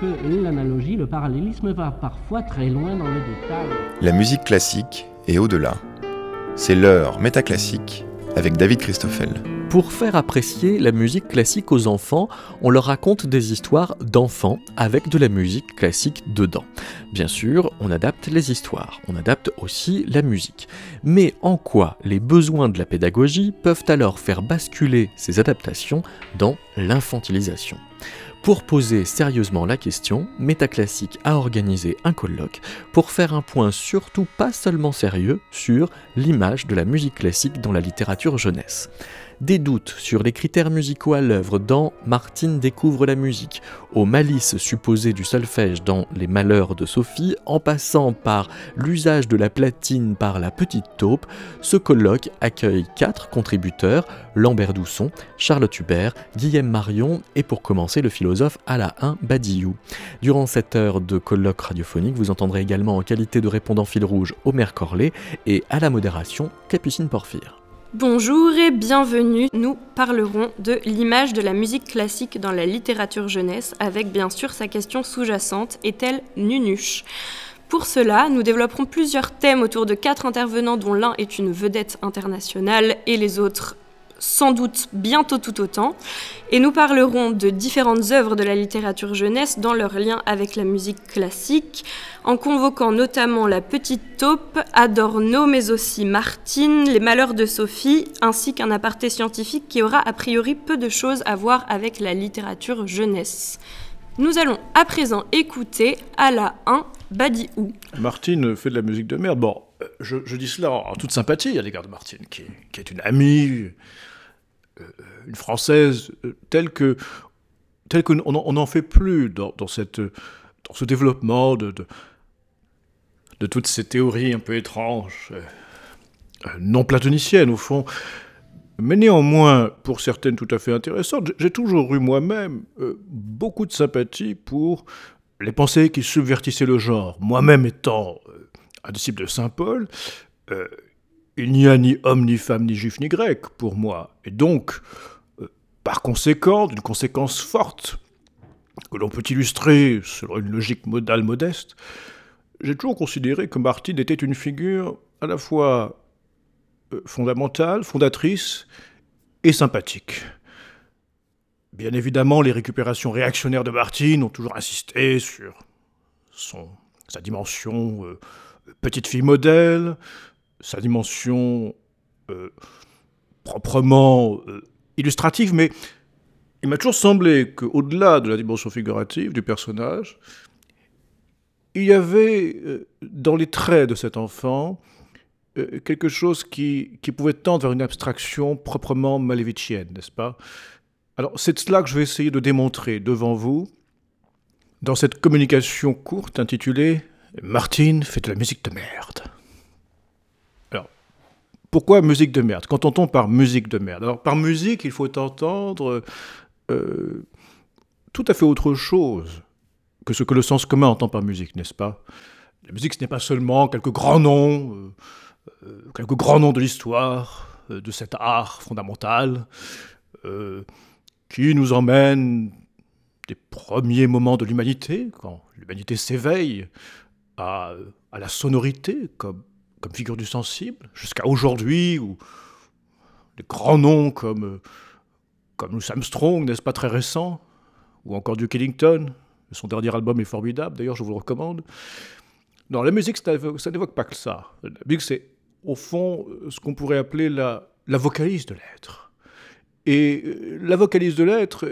que l'analogie, le parallélisme va parfois très loin dans le détail. La musique classique est au-delà. C'est l'heure métaclassique avec David Christoffel. Pour faire apprécier la musique classique aux enfants, on leur raconte des histoires d'enfants avec de la musique classique dedans. Bien sûr, on adapte les histoires, on adapte aussi la musique. Mais en quoi les besoins de la pédagogie peuvent alors faire basculer ces adaptations dans l'infantilisation? Pour poser sérieusement la question, Métaclassique a organisé un colloque pour faire un point surtout pas seulement sérieux sur l'image de la musique classique dans la littérature jeunesse des doutes sur les critères musicaux à l'œuvre dans Martine découvre la musique, aux malices supposées du solfège dans Les Malheurs de Sophie, en passant par l'usage de la platine par la petite taupe, ce colloque accueille quatre contributeurs, Lambert Dousson, Charlotte Hubert, Guillaume Marion et pour commencer le philosophe Alain Badiou. Durant cette heure de colloque radiophonique, vous entendrez également en qualité de répondant fil rouge Omer Corlet et à la modération Capucine Porphyre. Bonjour et bienvenue. Nous parlerons de l'image de la musique classique dans la littérature jeunesse avec bien sûr sa question sous-jacente est-elle nunuche? Pour cela, nous développerons plusieurs thèmes autour de quatre intervenants dont l'un est une vedette internationale et les autres sans doute bientôt tout autant, et nous parlerons de différentes œuvres de la littérature jeunesse dans leur lien avec la musique classique, en convoquant notamment La Petite Taupe, Adorno, mais aussi Martine, Les Malheurs de Sophie, ainsi qu'un aparté scientifique qui aura a priori peu de choses à voir avec la littérature jeunesse. Nous allons à présent écouter à la 1 Badiou. Martine fait de la musique de merde. Bon, euh, je, dis cela en, toute sympathie à l'égard de Martine, qui, qui, est une amie, une Française euh, telle que telle qu'on on n'en fait plus dans, cette, dans ce développement de, de, toutes ces théories un peu étranges, euh, non platoniciennes au fond, mais néanmoins, pour certaines tout à fait intéressantes, j'ai toujours eu moi-même beaucoup de sympathie pour les pensées qui subvertissaient le genre. Moi-même étant un disciple de Saint Paul, il n'y a ni homme, ni femme, ni juif, ni grec pour moi. Et donc, euh, par conséquent, d'une conséquence forte, que l'on peut illustrer selon une logique modale modeste, j'ai toujours considéré que Martine était une figure à la fois euh, fondamentale, fondatrice et sympathique. Bien évidemment, les récupérations réactionnaires de Martine ont toujours insisté sur sa dimension euh, petite fille modèle, sa dimension euh, proprement euh, illustrative, mais il m'a toujours semblé qu'au-delà de la dimension figurative du personnage, il y avait euh, dans les traits de cet enfant quelque chose qui, pouvait tendre vers une abstraction proprement malévicienne, n'est-ce pas? Alors c'est cela que je vais essayer de démontrer devant vous dans cette communication courte intitulée Martine fait de la musique de merde. Pourquoi musique de merde? Quand on par musique de merde. Alors, par musique, il faut entendre euh, tout à fait autre chose que ce que le sens commun entend par musique, n'est-ce pas? La musique, ce n'est pas seulement quelques grands noms, euh, euh, quelques grands noms de l'histoire, de cet art fondamental, qui nous emmène des premiers moments de l'humanité, quand l'humanité s'éveille à, la sonorité comme comme figure du sensible, jusqu'à aujourd'hui, où des grands noms comme, euh, comme Louis Armstrong, n'est-ce pas très récent, ou encore Duke Ellington, son dernier album est formidable, d'ailleurs je vous le recommande. Non, la musique, ça, n'évoque pas que ça. La musique, c'est au fond ce qu'on pourrait appeler la, la vocalise de l'être. Et euh, la vocalise de l'être,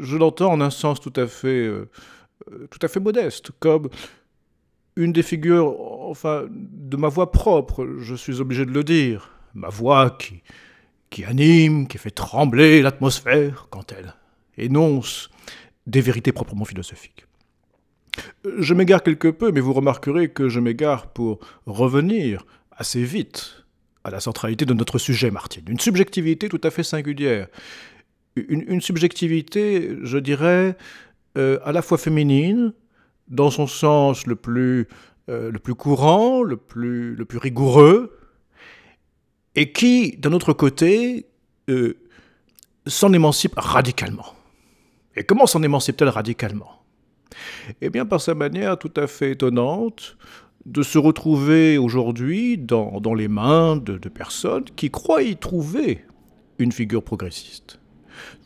je l'entends en un sens tout à fait, euh, tout à fait modeste, comme une des figures, enfin, de ma voix propre, je suis obligé de le dire. Ma voix qui, qui anime, qui fait trembler l'atmosphère quand elle énonce des vérités proprement philosophiques. Je m'égare quelque peu, mais vous remarquerez que je m'égare pour revenir assez vite à la centralité de notre sujet, Martine. Une subjectivité tout à fait singulière. Une, subjectivité, je dirais, euh, à la fois féminine, dans son sens le plus, euh, le plus courant, le plus, le plus rigoureux, et qui, d'un autre côté, euh, s'en émancipe radicalement. Et comment s'en émancipe-t-elle radicalement? Eh bien, par sa manière tout à fait étonnante de se retrouver aujourd'hui dans, dans, les mains de, personnes qui croient y trouver une figure progressiste.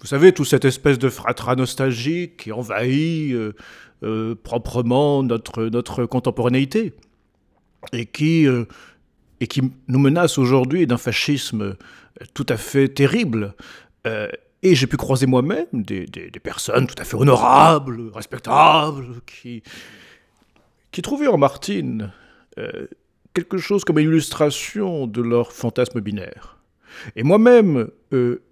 Vous savez, toute cette espèce de fratras nostalgique qui envahit euh, euh, proprement notre, notre contemporanéité et qui, euh, et qui nous menace aujourd'hui d'un fascisme tout à fait terrible. Euh, et j'ai pu croiser moi-même des, des, personnes tout à fait honorables, respectables, qui, qui trouvaient en Martine quelque chose comme illustration de leur fantasme binaire. Et moi-même,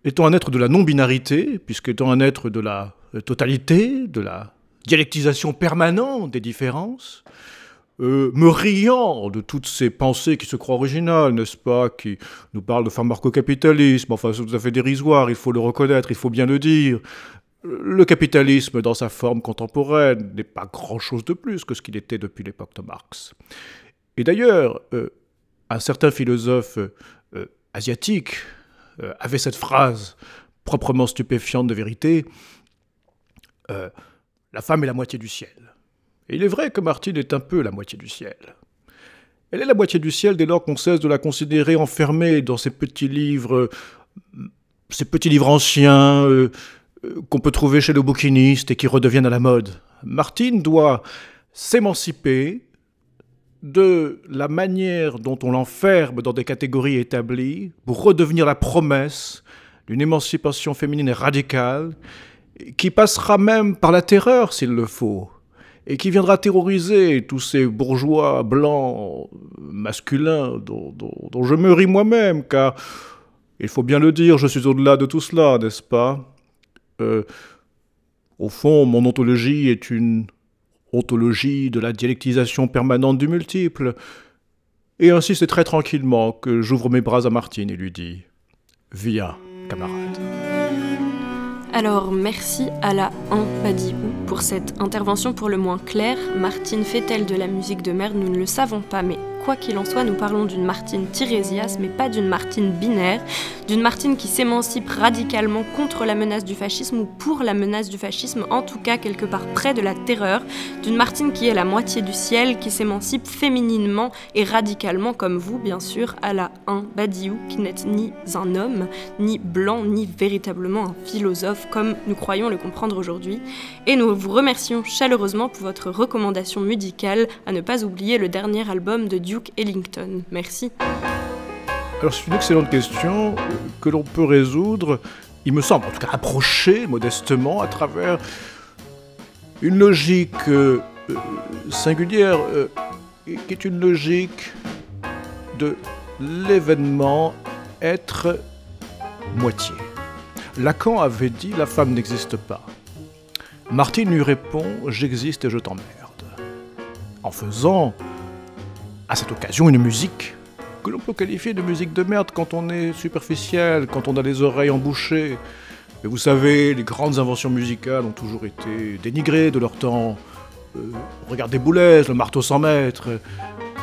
étant un être de la non-binarité, puisqu'étant un être de la totalité, de la dialectisation permanente des différences, euh, me riant de toutes ces pensées qui se croient originales, n'est-ce pas, qui nous parlent de pharmacocapitalisme, enfin c'est tout à fait dérisoire, il faut le reconnaître, il faut bien le dire. Le capitalisme dans sa forme contemporaine n'est pas grand-chose de plus que ce qu'il était depuis l'époque de Marx. Et d'ailleurs, euh, un certain philosophe euh, asiatique avait cette phrase proprement stupéfiante de vérité, la femme est la moitié du ciel. Et il est vrai que Martine est un peu la moitié du ciel. Elle est la moitié du ciel dès lors qu'on cesse de la considérer enfermée dans ces petits livres, ces petits livres anciens euh, qu'on peut trouver chez le bouquiniste et qui redeviennent à la mode. Martine doit s'émanciper de la manière dont on l'enferme dans des catégories établies pour redevenir la promesse d'une émancipation féminine radicale qui passera même par la terreur s'il le faut et qui viendra terroriser tous ces bourgeois blancs masculins dont, je me ris moi-même, car, il faut bien le dire, je suis au-delà de tout cela, n'est-ce pas? Euh, Au fond, mon ontologie est une ontologie de la dialectisation permanente du multiple. Et ainsi, c'est très tranquillement que j'ouvre mes bras à Martine et lui dis Via, camarade. Alors merci à la 1 Badiou pour cette intervention pour le moins claire. Martine fait-elle de la musique de merde Nous ne le savons pas, mais quoi qu'il en soit, nous parlons d'une Martine Tirésias, mais pas d'une Martine binaire, d'une Martine qui s'émancipe radicalement contre la menace du fascisme ou pour la menace du fascisme, en tout cas quelque part près de la terreur, d'une Martine qui est la moitié du ciel, qui s'émancipe fémininement et radicalement comme vous, bien sûr, à la 1 Badiou, qui n'est ni un homme, ni blanc, ni véritablement un philosophe, comme nous croyons le comprendre aujourd'hui. Et nous vous remercions chaleureusement pour votre recommandation musicale, à ne pas oublier le dernier album de Duke Ellington. Merci. Alors c'est une excellente question que l'on peut résoudre, il me semble, en tout cas approcher modestement à travers une logique euh, singulière, euh, qui est une logique de l'événement être moitié. Lacan avait dit la femme n'existe pas. Martine lui répond j'existe et je t'emmerde. En faisant à cette occasion une musique que l'on peut qualifier de musique de merde quand on est superficiel, quand on a les oreilles embouchées. Mais vous savez, les grandes inventions musicales ont toujours été dénigrées de leur temps. Euh, regardez Boulez, le marteau sans maître.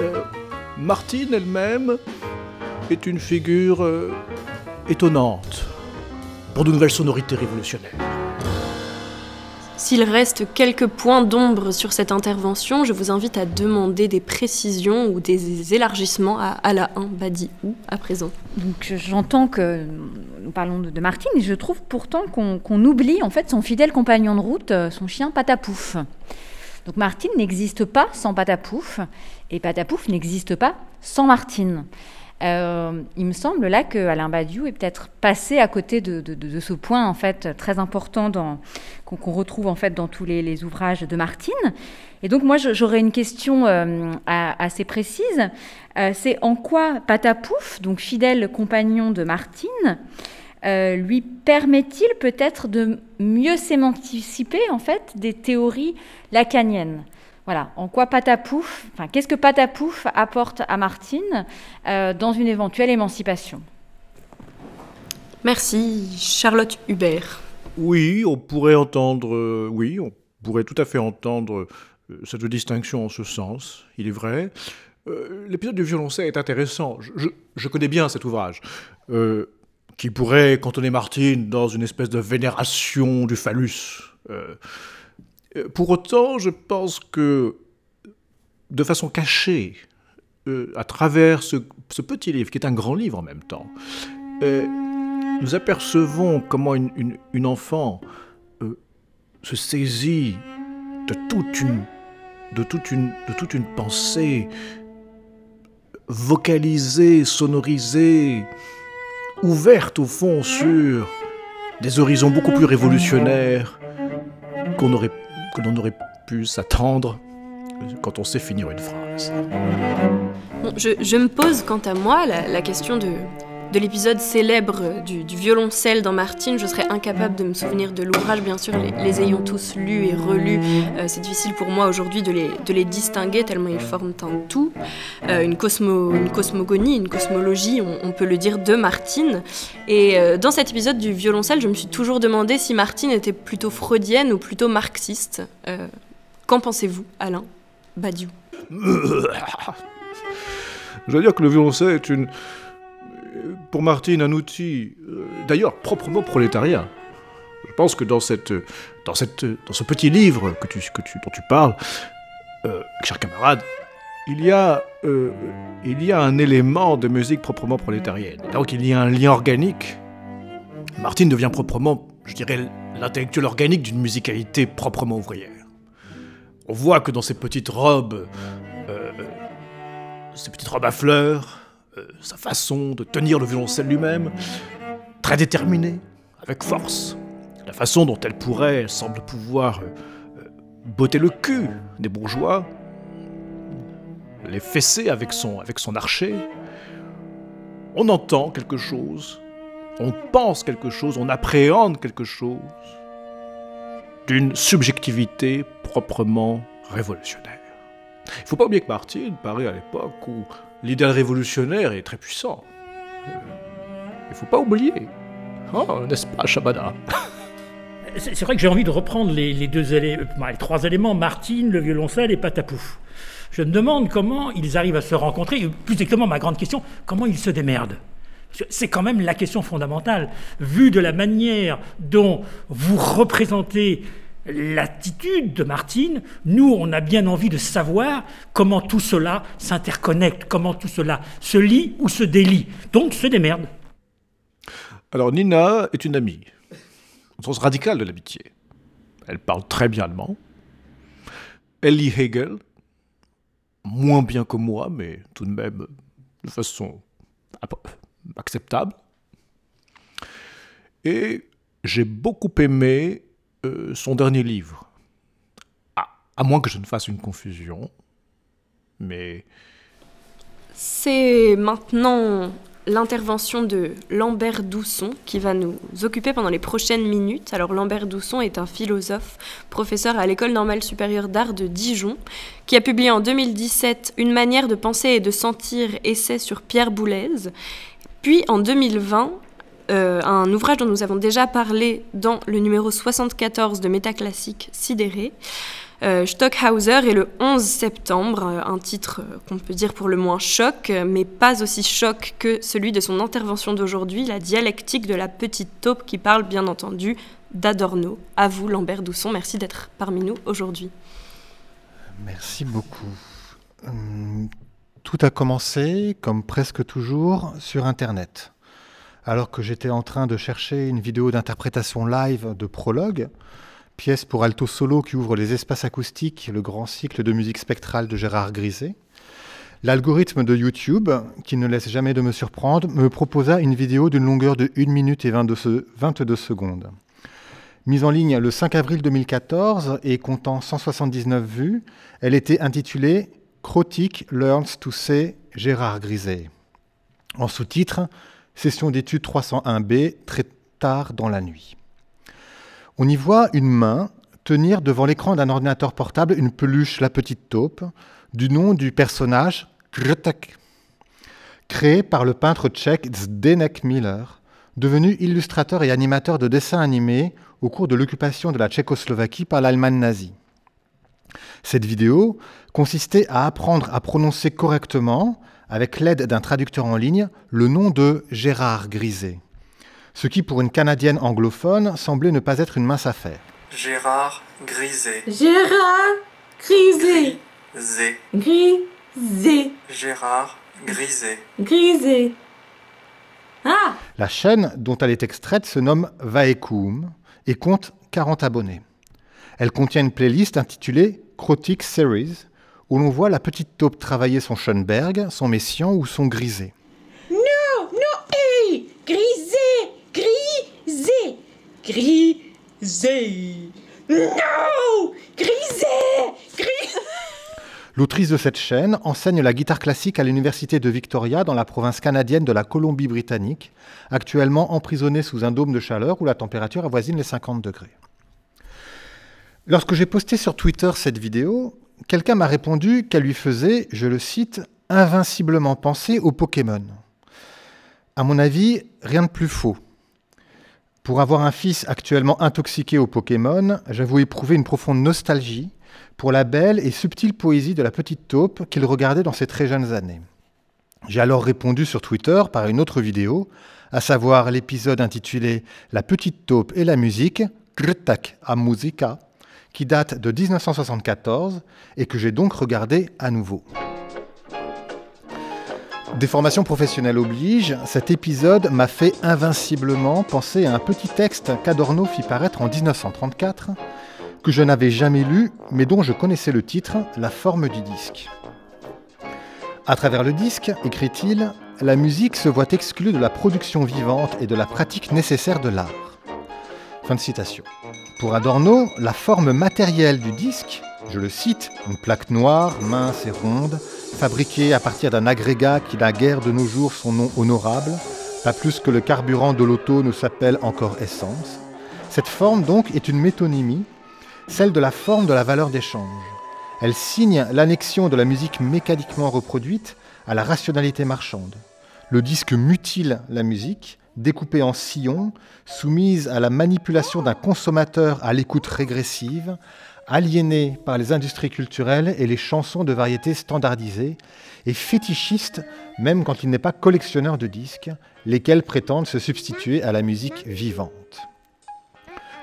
Euh, Martine elle-même est une figure euh, étonnante pour de nouvelles sonorités révolutionnaires. S'il reste quelques points d'ombre sur cette intervention, je vous invite à demander des précisions ou des élargissements à Alain Badiou à présent. Donc j'entends que nous parlons de, Martine et je trouve pourtant qu'on qu oublie en fait son fidèle compagnon de route, son chien Patapouf. Donc Martine n'existe pas sans Patapouf et Patapouf n'existe pas sans Martine. Euh, il me semble là que Alain Badiou est peut-être passé à côté de, ce point en fait très important qu'on qu retrouve en fait dans tous les, ouvrages de Martine. Et donc moi j'aurais une question euh, assez précise. Euh, C'est en quoi Patapouf, donc fidèle compagnon de Martine, lui permet-il peut-être de mieux s'émanciper en fait des théories lacaniennes? Voilà, en quoi Patapouf, enfin, qu'est-ce que Patapouf apporte à Martine euh, dans une éventuelle émancipation? Merci, Charlotte Hubert. Oui, on pourrait entendre, euh, oui, on pourrait tout à fait entendre euh, cette distinction en ce sens, il est vrai. Euh, L'épisode du violoncelle est intéressant. Je, je, je, connais bien cet ouvrage, euh, qui pourrait cantonner Martine dans une espèce de vénération du phallus Euh, pour autant, je pense que de façon cachée, euh, à travers ce, petit livre, qui est un grand livre en même temps, euh, nous apercevons comment une, enfant se saisit de toute une pensée vocalisée, sonorisée, ouverte au fond sur des horizons beaucoup plus révolutionnaires qu'on aurait, que l'on aurait pu s'attendre quand on sait finir une phrase. je, me pose quant à moi la question de de l'épisode célèbre du, violoncelle dans Martine, je serais incapable de me souvenir de l'ouvrage, bien sûr, les, ayant tous lus et relus. Euh, c'est difficile pour moi aujourd'hui de les, les distinguer tellement ils forment un tout, euh, une cosmogonie, une cosmologie, on, peut le dire, de Martine. Et euh, dans cet épisode du violoncelle, je me suis toujours demandé si Martine était plutôt freudienne ou plutôt marxiste. Qu'en pensez-vous, Alain Badiou? Je dois dire que le violoncelle est une pour Martine un outil, euh, d'ailleurs proprement prolétarien. Je pense que dans, cette, dans, cette, dans ce petit livre que tu, que tu, dont tu parles, euh, cher camarade, il y, a, euh, il y a un élément de musique proprement prolétarienne. Donc il y a un lien organique. Martine devient proprement, je dirais, l'intellectuel organique d'une musicalité proprement ouvrière. On voit que dans ces petites robes, ces petites robes à fleurs, euh, sa façon de tenir le violoncelle lui-même, très déterminée, avec force, la façon dont elle pourrait, semble pouvoir euh, euh, botter le cul des bourgeois, les fesser avec son, avec archer. On entend quelque chose, on pense quelque chose, on appréhende quelque chose d'une subjectivité proprement révolutionnaire. Il ne faut pas oublier que Martine paraît à l'époque où l'idéal révolutionnaire est très puissant. Il faut pas oublier. Oh, n'est-ce pas, Shabada? C'est vrai que j'ai envie de reprendre les, deux éléments, euh, les trois éléments, Martine, le violoncelle et Patapouf. Je me demande comment ils arrivent à se rencontrer, plus exactement ma grande question, comment ils se démerdent. C'est quand même la question fondamentale. Vu de la manière dont vous représentez l'attitude de Martine, nous, on a bien envie de savoir comment tout cela s'interconnecte, comment tout cela se lie ou se délie. Donc, se démerde. Alors, Nina est une amie, au sens radical de l'amitié. Elle parle très bien allemand. Elle lit Hegel, moins bien que moi, mais tout de même de façon acceptable. Et j'ai beaucoup aimé euh, son dernier livre. À moins que je ne fasse une confusion. Mais... C'est maintenant l'intervention de Lambert Dousson qui va nous occuper pendant les prochaines minutes. Alors Lambert Dousson est un philosophe, professeur à l'École normale supérieure d'art de Dijon, qui a publié en 2017 Une manière de penser et de sentir, essai sur Pierre Boulez. Puis en 2020, euh, un ouvrage dont nous avons déjà parlé dans le numéro 74 de Métaclassique Sidéré. Euh, Stockhauser est le 11 septembre, euh, un titre qu'on peut dire pour le moins choc, mais pas aussi choc que celui de son intervention d'aujourd'hui, la dialectique de la petite taupe qui parle bien entendu d'Adorno. À vous, Lambert Dousson, merci d'être parmi nous aujourd'hui. Merci beaucoup. Hum, tout a commencé, comme presque toujours, sur Internet alors que j'étais en train de chercher une vidéo d'interprétation live de Prologue, pièce pour alto solo qui ouvre les espaces acoustiques, le grand cycle de musique spectrale de Gérard Griset. L'algorithme de YouTube, qui ne laisse jamais de me surprendre, me proposa une vidéo d'une longueur de 1 minute et 22 secondes. Mise en ligne le 5 avril 2014 et comptant 179 vues, elle était intitulée Crotique Learns to Say Gérard Griset. En sous-titre, session d'étude 301B, très tard dans la nuit. On y voit une main tenir devant l'écran d'un ordinateur portable une peluche La Petite Taupe, du nom du personnage Kretek, créé par le peintre tchèque Zdenek Miller, devenu illustrateur et animateur de dessins animés au cours de l'occupation de la Tchécoslovaquie par l'Allemagne nazie. Cette vidéo consistait à apprendre à prononcer correctement avec l'aide d'un traducteur en ligne, le nom de Gérard Griset, ce qui pour une Canadienne anglophone semblait ne pas être une mince affaire. Gérard Grisé. Gérard Grisé. Zé. Grisé. Gérard Grisé. Grisé. Ah La chaîne dont elle est extraite se nomme Vaekum et compte 40 abonnés. Elle contient une playlist intitulée Crotic Series où l'on voit la petite taupe travailler son Schoenberg, son Messiaen ou son Grisé. Non, non, hé Grisé Grisé Grisé Non Grisé Grisé L'autrice de cette chaîne enseigne la guitare classique à l'université de Victoria dans la province canadienne de la Colombie-Britannique, actuellement emprisonnée sous un dôme de chaleur où la température avoisine les 50 degrés. Lorsque j'ai posté sur Twitter cette vidéo, quelqu'un m'a répondu qu'elle lui faisait, je le cite, invinciblement penser aux Pokémon. À mon avis, rien de plus faux. Pour avoir un fils actuellement intoxiqué aux Pokémon, j'avoue éprouver une profonde nostalgie pour la belle et subtile poésie de la petite taupe qu'il regardait dans ses très jeunes années. J'ai alors répondu sur Twitter par une autre vidéo, à savoir l'épisode intitulé La petite taupe et la musique, Grtak a musica, qui date de 1974 et que j'ai donc regardé à nouveau. Des formations professionnelles oblige, cet épisode m'a fait invinciblement penser à un petit texte qu'Adorno fit paraître en 1934, que je n'avais jamais lu, mais dont je connaissais le titre, La forme du disque. À travers le disque, écrit-il, la musique se voit exclue de la production vivante et de la pratique nécessaire de l'art. Pour Adorno, la forme matérielle du disque, je le cite, une plaque noire, mince et ronde, fabriquée à partir d'un agrégat qui n'a guère de nos jours son nom honorable, pas plus que le carburant de l'auto ne s'appelle encore essence. Cette forme donc est une métonymie, celle de la forme de la valeur d'échange. Elle signe l'annexion de la musique mécaniquement reproduite à la rationalité marchande. Le disque mutile la musique, découpée en sillons, soumise à la manipulation d'un consommateur à l'écoute régressive, aliéné par les industries culturelles et les chansons de variété standardisées, et fétichiste même quand il n'est pas collectionneur de disques, lesquels prétendent se substituer à la musique vivante.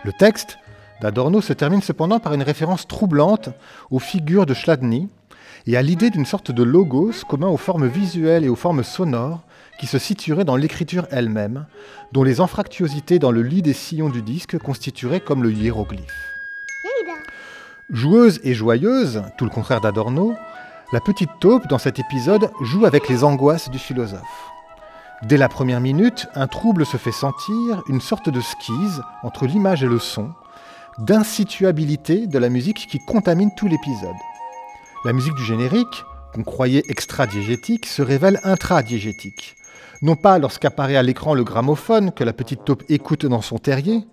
Le texte d'Adorno se termine cependant par une référence troublante aux figures de Chladni et à l'idée d'une sorte de logos commun aux formes visuelles et aux formes sonores qui se situerait dans l'écriture elle-même, dont les anfractuosités dans le lit des sillons du disque constitueraient comme le hiéroglyphe. Joueuse et joyeuse, tout le contraire d'Adorno, la petite taupe dans cet épisode joue avec les angoisses du philosophe. Dès la première minute, un trouble se fait sentir, une sorte de skise entre l'image et le son, d'insituabilité de la musique qui contamine tout l'épisode. La musique du générique, qu'on croyait extra-diégétique, se révèle intra-diégétique. Non pas lorsqu'apparaît à l'écran le gramophone que la petite taupe écoute dans son terrier,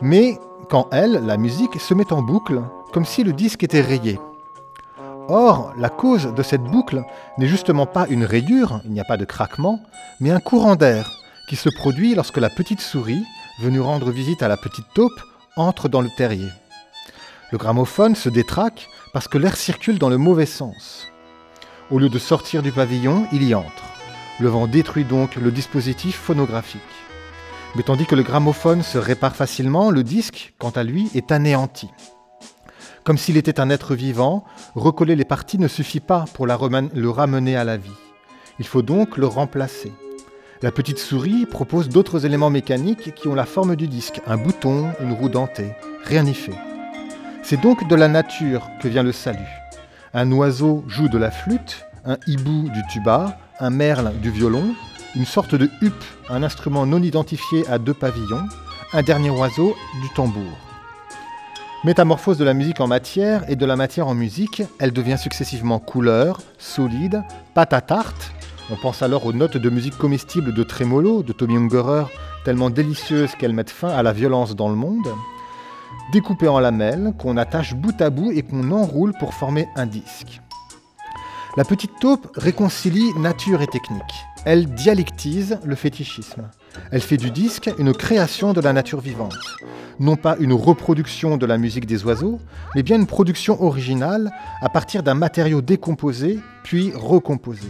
mais quand elle, la musique, se met en boucle, comme si le disque était rayé. Or, la cause de cette boucle n'est justement pas une rayure, il n'y a pas de craquement, mais un courant d'air qui se produit lorsque la petite souris, venue rendre visite à la petite taupe, entre dans le terrier. Le gramophone se détraque parce que l'air circule dans le mauvais sens. Au lieu de sortir du pavillon, il y entre. Le vent détruit donc le dispositif phonographique. Mais tandis que le gramophone se répare facilement, le disque, quant à lui, est anéanti. Comme s'il était un être vivant, recoller les parties ne suffit pas pour le ramener à la vie. Il faut donc le remplacer. La petite souris propose d'autres éléments mécaniques qui ont la forme du disque, un bouton, une roue dentée. Rien n'y fait. C'est donc de la nature que vient le salut. Un oiseau joue de la flûte, un hibou du tuba, un merle du violon, une sorte de huppe, un instrument non identifié à deux pavillons, un dernier oiseau du tambour. Métamorphose de la musique en matière et de la matière en musique, elle devient successivement couleur, solide, pâte à tarte. On pense alors aux notes de musique comestible de Tremolo de Tommy Ungerer, tellement délicieuses qu'elles mettent fin à la violence dans le monde. Découpée en lamelles, qu'on attache bout à bout et qu'on enroule pour former un disque. La petite taupe réconcilie nature et technique. Elle dialectise le fétichisme. Elle fait du disque une création de la nature vivante. Non pas une reproduction de la musique des oiseaux, mais bien une production originale à partir d'un matériau décomposé puis recomposé.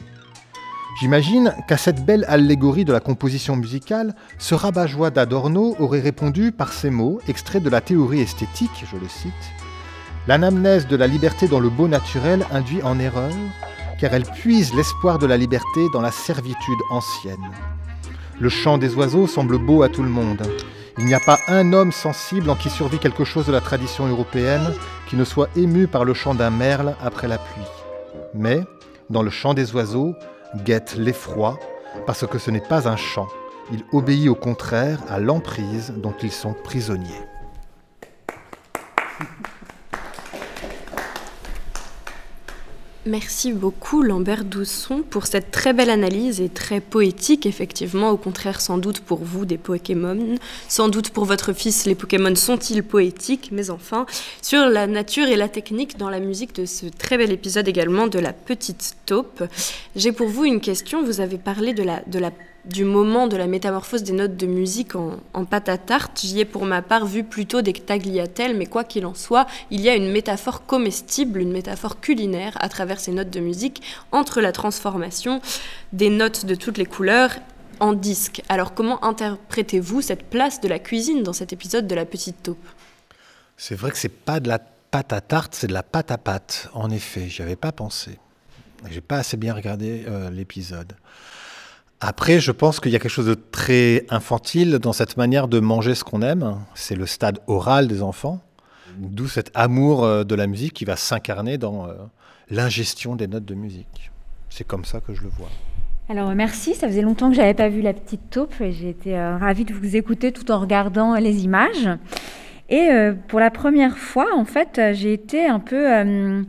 J'imagine qu'à cette belle allégorie de la composition musicale, ce rabat-joie d'Adorno aurait répondu par ces mots, extraits de la théorie esthétique, je le cite L'anamnèse de la liberté dans le beau naturel induit en erreur, car elle puise l'espoir de la liberté dans la servitude ancienne. Le chant des oiseaux semble beau à tout le monde. Il n'y a pas un homme sensible en qui survit quelque chose de la tradition européenne qui ne soit ému par le chant d'un merle après la pluie. Mais, dans le chant des oiseaux, guette l'effroi, parce que ce n'est pas un chant. Il obéit au contraire à l'emprise dont ils sont prisonniers. Merci beaucoup Lambert Dousson pour cette très belle analyse et très poétique, effectivement, au contraire sans doute pour vous des Pokémon, sans doute pour votre fils les Pokémon sont-ils poétiques, mais enfin, sur la nature et la technique dans la musique de ce très bel épisode également de La Petite Taupe. J'ai pour vous une question, vous avez parlé de la, de la du moment de la métamorphose des notes de musique en, pâte à tarte. J'y ai pour ma part vu plutôt des tagliatelles, mais quoi qu'il en soit, il y a une métaphore comestible, une métaphore culinaire à travers ces notes de musique entre la transformation des notes de toutes les couleurs en disque. Alors comment interprétez-vous cette place de la cuisine dans cet épisode de La Petite Taupe? C'est vrai que c'est pas de la pâte à tarte, c'est de la pâte à pâte. En effet, j'y avais pas pensé. J'ai pas assez bien regardé euh, l'épisode. Après, je pense qu'il y a quelque chose de très infantile dans cette manière de manger ce qu'on aime. C'est le stade oral des enfants, d'où cet amour euh, de la musique qui va s'incarner dans euh, l'ingestion des notes de musique. C'est comme ça que je le vois. Alors merci, ça faisait longtemps que j'avais pas vu la petite taupe et j'ai été euh, ravie de vous écouter tout en regardant les images. Et euh, pour la première fois, en fait, euh, j'ai été un peu, euh,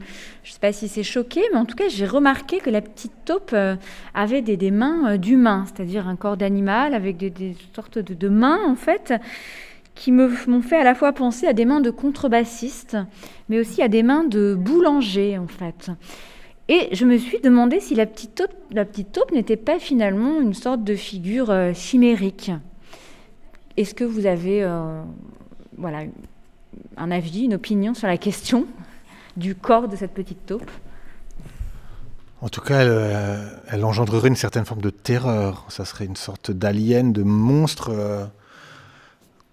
je ne sais pas si c'est choqué, mais en tout cas, j'ai remarqué que la petite taupe euh, avait des, mains d'humain, c'est-à-dire un corps d'animal avec des, sortes de, de mains, en fait, qui m'ont fait à la fois penser à des mains de contrebassiste, mais aussi à des mains de boulanger, en fait. Et je me suis demandé si la petite taupe, la petite taupe n'était pas finalement une sorte de figure chimérique. Est-ce que vous avez voilà, un avis, une opinion sur la question du corps de cette petite taupe En tout cas, elle, euh, engendrerait une certaine forme de terreur. Ça serait une sorte d'alien, de monstre euh,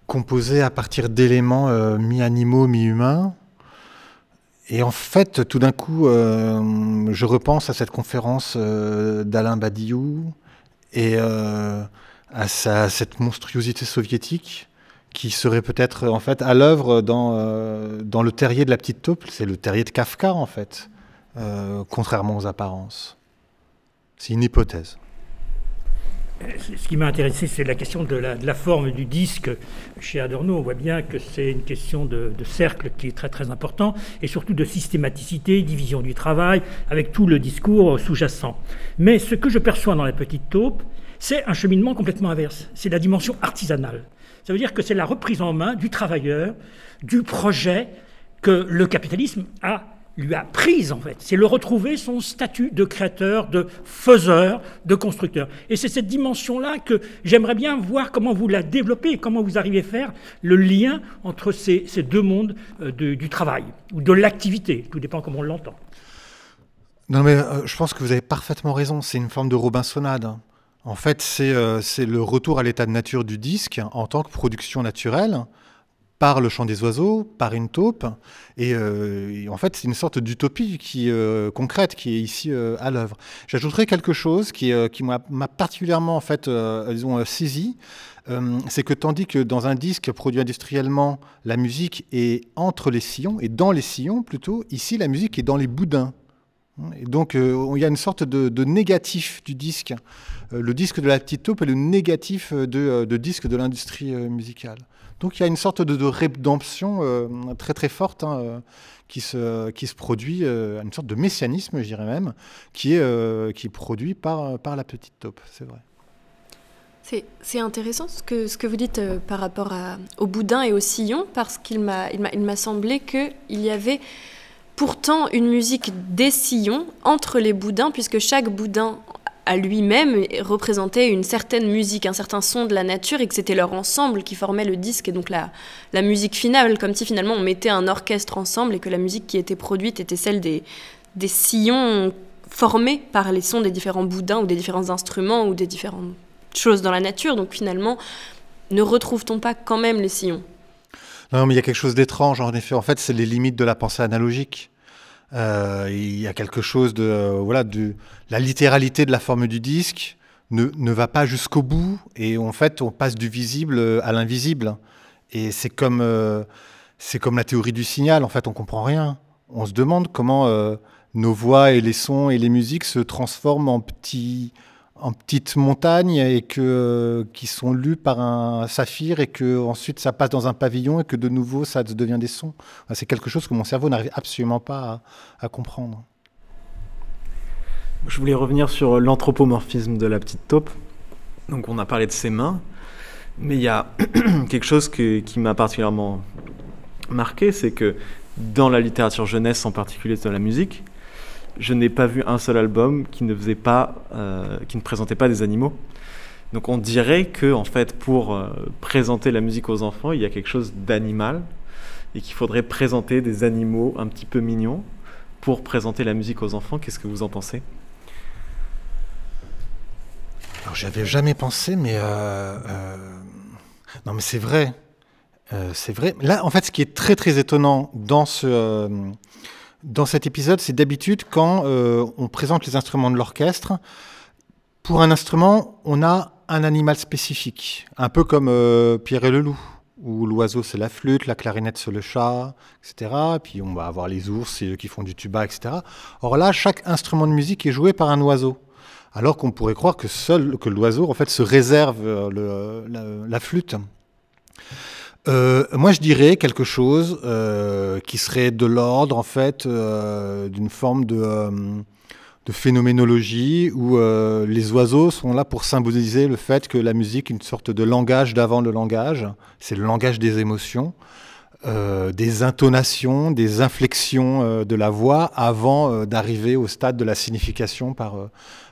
composé à partir d'éléments euh, mi-animaux, mi-humains. Et en fait, tout d'un coup, je repense à cette conférence d'Alain Badiou et à sa- cette monstruosité soviétique qui serait peut-être en fait à l'œuvre dans, euh, dans le terrier de la petite taupe. C'est le terrier de Kafka en fait, euh, contrairement aux apparences. C'est une hypothèse. Ce qui m'a intéressé, c'est la question de la, forme du disque chez Adorno. On voit bien que c'est une question de, de cercle qui est très très important et surtout de systématicité, division du travail, avec tout le discours sous-jacent. Mais ce que je perçois dans la petite taupe, c'est un cheminement complètement inverse. C'est la dimension artisanale. Ça veut dire que c'est la reprise en main du travailleur, du projet que le capitalisme lui a prise en fait. C'est le retrouver son statut de créateur, de faiseur, de constructeur. Et c'est cette dimension-là que j'aimerais bien voir comment vous la développez, comment vous arrivez à faire le lien entre ces, deux mondes euh, du travail ou de l'activité. Tout dépend comment on l'entend. Non, mais euh, je pense que vous avez parfaitement raison. C'est une forme de Robinsonade. hein. En fait, c'est euh, c'est le retour à l'état de nature du disque en tant que production naturelle par le chant des oiseaux, par une taupe. Et, euh, en fait, c'est une sorte d'utopie qui, euh, concrète qui est ici à l'œuvre. J'ajouterais quelque chose qui, m'a particulièrement en fait, disons, saisi. C'est que tandis que dans un disque produit industriellement, la musique est entre les sillons, et dans les sillons plutôt, ici la musique est dans les boudins. Et donc, euh, il y a une sorte de, négatif du disque. Euh, le disque de la petite taupe est le négatif de, euh, de disque de l'industrie musicale. Donc, il y a une sorte de, de rédemption très très forte hein, qui, se, produit, une sorte de messianisme, je dirais même, qui est, qui est produit par, par la petite taupe, c'est vrai. C'est intéressant ce que, ce que vous dites par rapport au boudin et au sillon, parce qu'il m'a il m'a- il m'a semblé qu'il y avait pourtant une musique des sillons entre les boudins, puisque chaque boudin à lui-même représentait une certaine musique, un certain son de la nature, et que c'était leur ensemble qui formait le disque, et donc la, musique finale, comme si finalement on mettait un orchestre ensemble, et que la musique qui était produite était celle des, des sillons formés par les sons des différents boudins ou des différents instruments ou des différentes choses dans la nature. Donc finalement, ne retrouve-t-on pas quand même les sillons? Non, mais il y a quelque chose d'étrange en effet. En fait, c'est les limites de la pensée analogique. Euh, il y a quelque chose de euh, voilà de la littéralité de la forme du disque ne, ne va pas jusqu'au bout et en fait on passe du visible à l'invisible et c'est comme euh, comme la théorie du signal en fait on comprend rien on se demande comment nos voix et les sons et les musiques se transforment en petits en petites montagnes et que qui sont lues par un saphir et que ensuite ça passe dans un pavillon et que de nouveau ça devient des sons. C'est quelque chose que mon cerveau n'arrive absolument pas à, comprendre. Je voulais revenir sur l'anthropomorphisme de la petite taupe. Donc on a parlé de ses mains, mais il y a quelque chose qui m'a particulièrement marqué, c'est que dans la littérature jeunesse, en particulier dans la musique, je n'ai pas vu un seul album qui ne faisait pas, euh, qui ne présentait pas des animaux. Donc on dirait que en fait, pour euh, présenter la musique aux enfants, il y a quelque chose d'animal et qu'il faudrait présenter des animaux un petit peu mignons pour présenter la musique aux enfants. Qu'est-ce que vous en pensez? Alors j'avais jamais pensé, mais euh, non, mais c'est vrai. C'est vrai. Là, en fait, ce qui est très très étonnant dans ce dans cet épisode, c'est d'habitude quand euh, on présente les instruments de l'orchestre, pour un instrument, on a un animal spécifique, un peu comme euh, Pierre et le loup, où l'oiseau c'est la flûte, la clarinette c'est le chat, etc. Puis on va avoir les ours, qui font du tuba, etc. Or là, chaque instrument de musique est joué par un oiseau. Alors qu'on pourrait croire que seul que l'oiseau en fait se réserve euh, la flûte. Euh, moi, je dirais quelque chose euh, qui serait de l'ordre, en fait, euh, d'une forme de, phénoménologie où les oiseaux sont là pour symboliser le fait que la musique est une sorte de langage d'avant le langage. C'est le langage des émotions, des intonations, des inflexions de la voix avant d'arriver au stade de la signification par,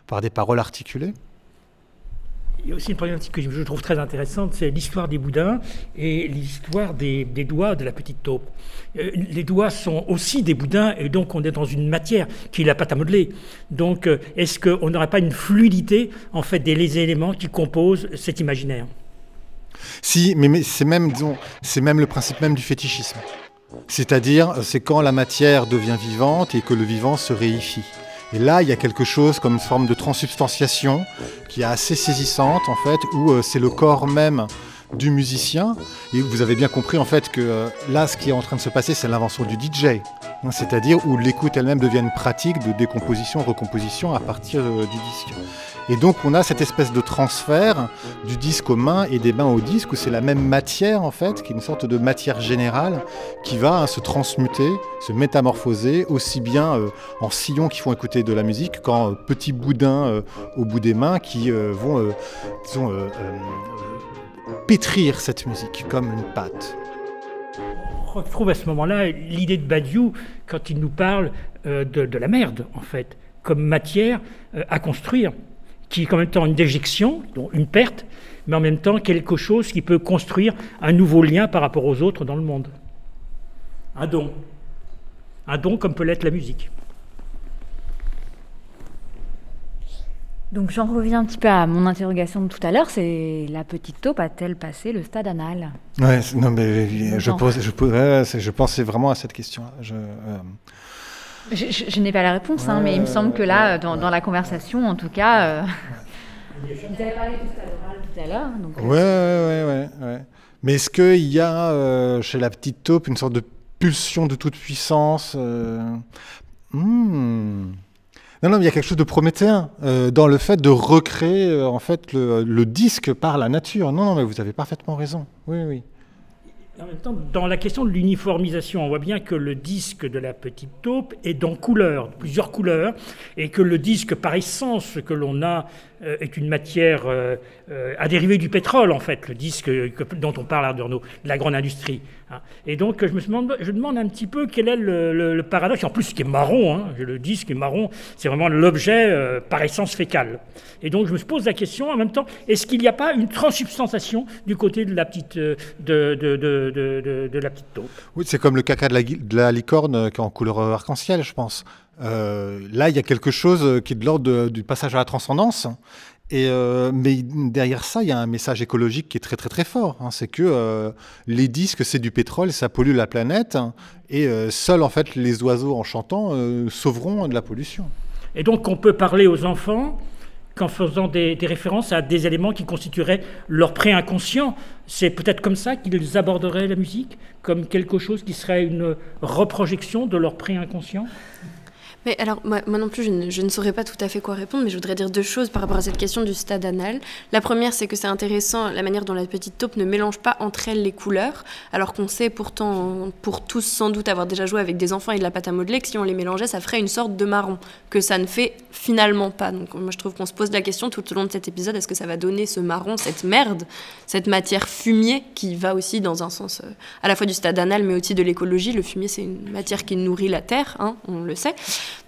par des paroles articulées. Il y a aussi une problématique que je trouve très intéressante, c'est l'histoire des boudins et l'histoire des, doigts de la petite taupe. Euh, les doigts sont aussi des boudins et donc on est dans une matière qui est la pâte à modeler. Donc euh, est-ce qu'on n'aurait pas une fluidité en fait des éléments qui composent cet imaginaire? Si, mais, c'est même, même le principe même du fétichisme. C'est-à-dire, c'est quand la matière devient vivante et que le vivant se réifie. Et là, il y a quelque chose comme une forme de transubstantiation qui est assez saisissante, en fait, où euh, c'est le corps même du musicien. Et vous avez bien compris, en fait, que euh, là, ce qui est en train de se passer, c'est l'invention du DJ. Hein, C'est-à-dire où l'écoute elle-même devient une pratique de décomposition, recomposition à partir euh, du disque. Et donc, on a cette espèce de transfert du disque aux mains et des mains au disque, où c'est la même matière, en fait, qui est une sorte de matière générale, qui va se transmuter, se métamorphoser, aussi bien euh, en sillons qui font écouter de la musique qu'en euh, petits boudins euh, au bout des mains qui vont, disons, pétrir cette musique comme une pâte. On retrouve à ce moment-là l'idée de Badiou quand il nous parle de, la merde, en fait, comme matière à construire qui est en même temps une déjection, donc une perte, mais en même temps quelque chose qui peut construire un nouveau lien par rapport aux autres dans le monde. Un don. Un don comme peut l'être la musique. Donc j'en reviens un petit peu à mon interrogation de tout à l'heure, c'est la petite taupe a-t-elle passé le stade anal? Ouais, non mais je, pose, je, pose, je pensais vraiment à cette question. Je, euh... Je, je, je n'ai pas la réponse, hein, mais il me semble que là, dans, dans la conversation, en tout cas. Euh... Vous avez parlé tout à l'heure. Donc... Ouais, ouais, ouais, ouais, Mais est-ce qu'il y a euh, chez la petite taupe une sorte de pulsion de toute puissance euh... hmm. Non, non, mais il y a quelque chose de prométhéen euh, dans le fait de recréer euh, en fait le, le, disque par la nature. Non, non, mais vous avez parfaitement raison. Oui, oui. En même temps, dans la question de l'uniformisation, on voit bien que le disque de la petite taupe est dans couleurs, plusieurs couleurs, et que le disque, par essence, que l'on a, est une matière euh, euh, à dériver du pétrole, en fait, le disque que, dont on parle à Adorno, de la grande industrie. Hein. Et donc, je me demande, je demande un petit peu quel est le, paradoxe. En plus, ce qui est marron, hein, le dis, ce qui est marron, c'est vraiment l'objet euh, par essence fécale. Et donc, je me pose la question en même temps est-ce qu'il n'y a pas une transsubstantiation du côté de la petite, euh, de, de, de, de la petite taupe? Oui, c'est comme le caca de la, de la licorne euh, qui est en couleur arc-en-ciel, je pense. Là, il y a quelque chose qui est de l'ordre du passage à la transcendance. Et euh, mais derrière ça, il y a un message écologique qui est très très très fort. Hein. c'est que euh, les disques, c'est du pétrole, ça pollue la planète, et euh, seuls en fait les oiseaux en chantant sauveront de la pollution. Et donc on peut parler aux enfants qu'en faisant des, des, références à des éléments qui constitueraient leur pré-inconscient. C'est peut-être comme ça qu'ils aborderaient la musique, comme quelque chose qui serait une reprojection de leur pré-inconscient? Mais alors, moi, non plus, je ne, saurais pas tout à fait quoi répondre, mais je voudrais dire deux choses par rapport à cette question du stade anal. La première, c'est que c'est intéressant la manière dont la petite taupe ne mélange pas entre elles les couleurs, alors qu'on sait pourtant, pour tous sans doute avoir déjà joué avec des enfants et de la pâte à modeler, que si on les mélangeait, ça ferait une sorte de marron, que ça ne fait finalement pas. Donc moi, je trouve qu'on se pose la question tout au long de cet épisode, est-ce que ça va donner ce marron, cette merde, cette matière fumier qui va aussi dans un sens euh, à la fois du stade anal, mais aussi de l'écologie. Le fumier, c'est une matière qui nourrit la terre, hein, on le sait.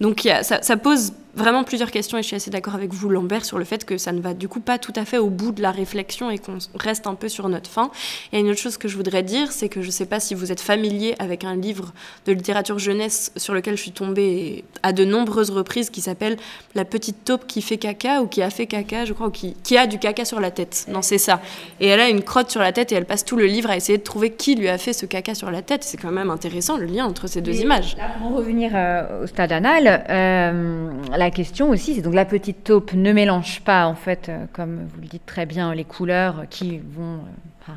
Donc ça, pose vraiment plusieurs questions et je suis assez d'accord avec vous, Lambert, sur le fait que ça ne va du coup pas tout à fait au bout de la réflexion et qu'on reste un peu sur notre fin. Et une autre chose que je voudrais dire, c'est que je ne sais pas si vous êtes familier avec un livre de littérature jeunesse sur lequel je suis tombée à de nombreuses reprises qui s'appelle La petite taupe qui fait caca ou qui a fait caca, je crois, ou qui, qui a du caca sur la tête. Non, c'est ça. Et elle a une crotte sur la tête et elle passe tout le livre à essayer de trouver qui lui a fait ce caca sur la tête. C'est quand même intéressant le lien entre ces deux images. Là, pour revenir euh, au stade anal, euh, la question aussi, c'est donc la petite taupe ne mélange pas, en fait, euh, comme vous le dites très bien, les couleurs qui vont euh,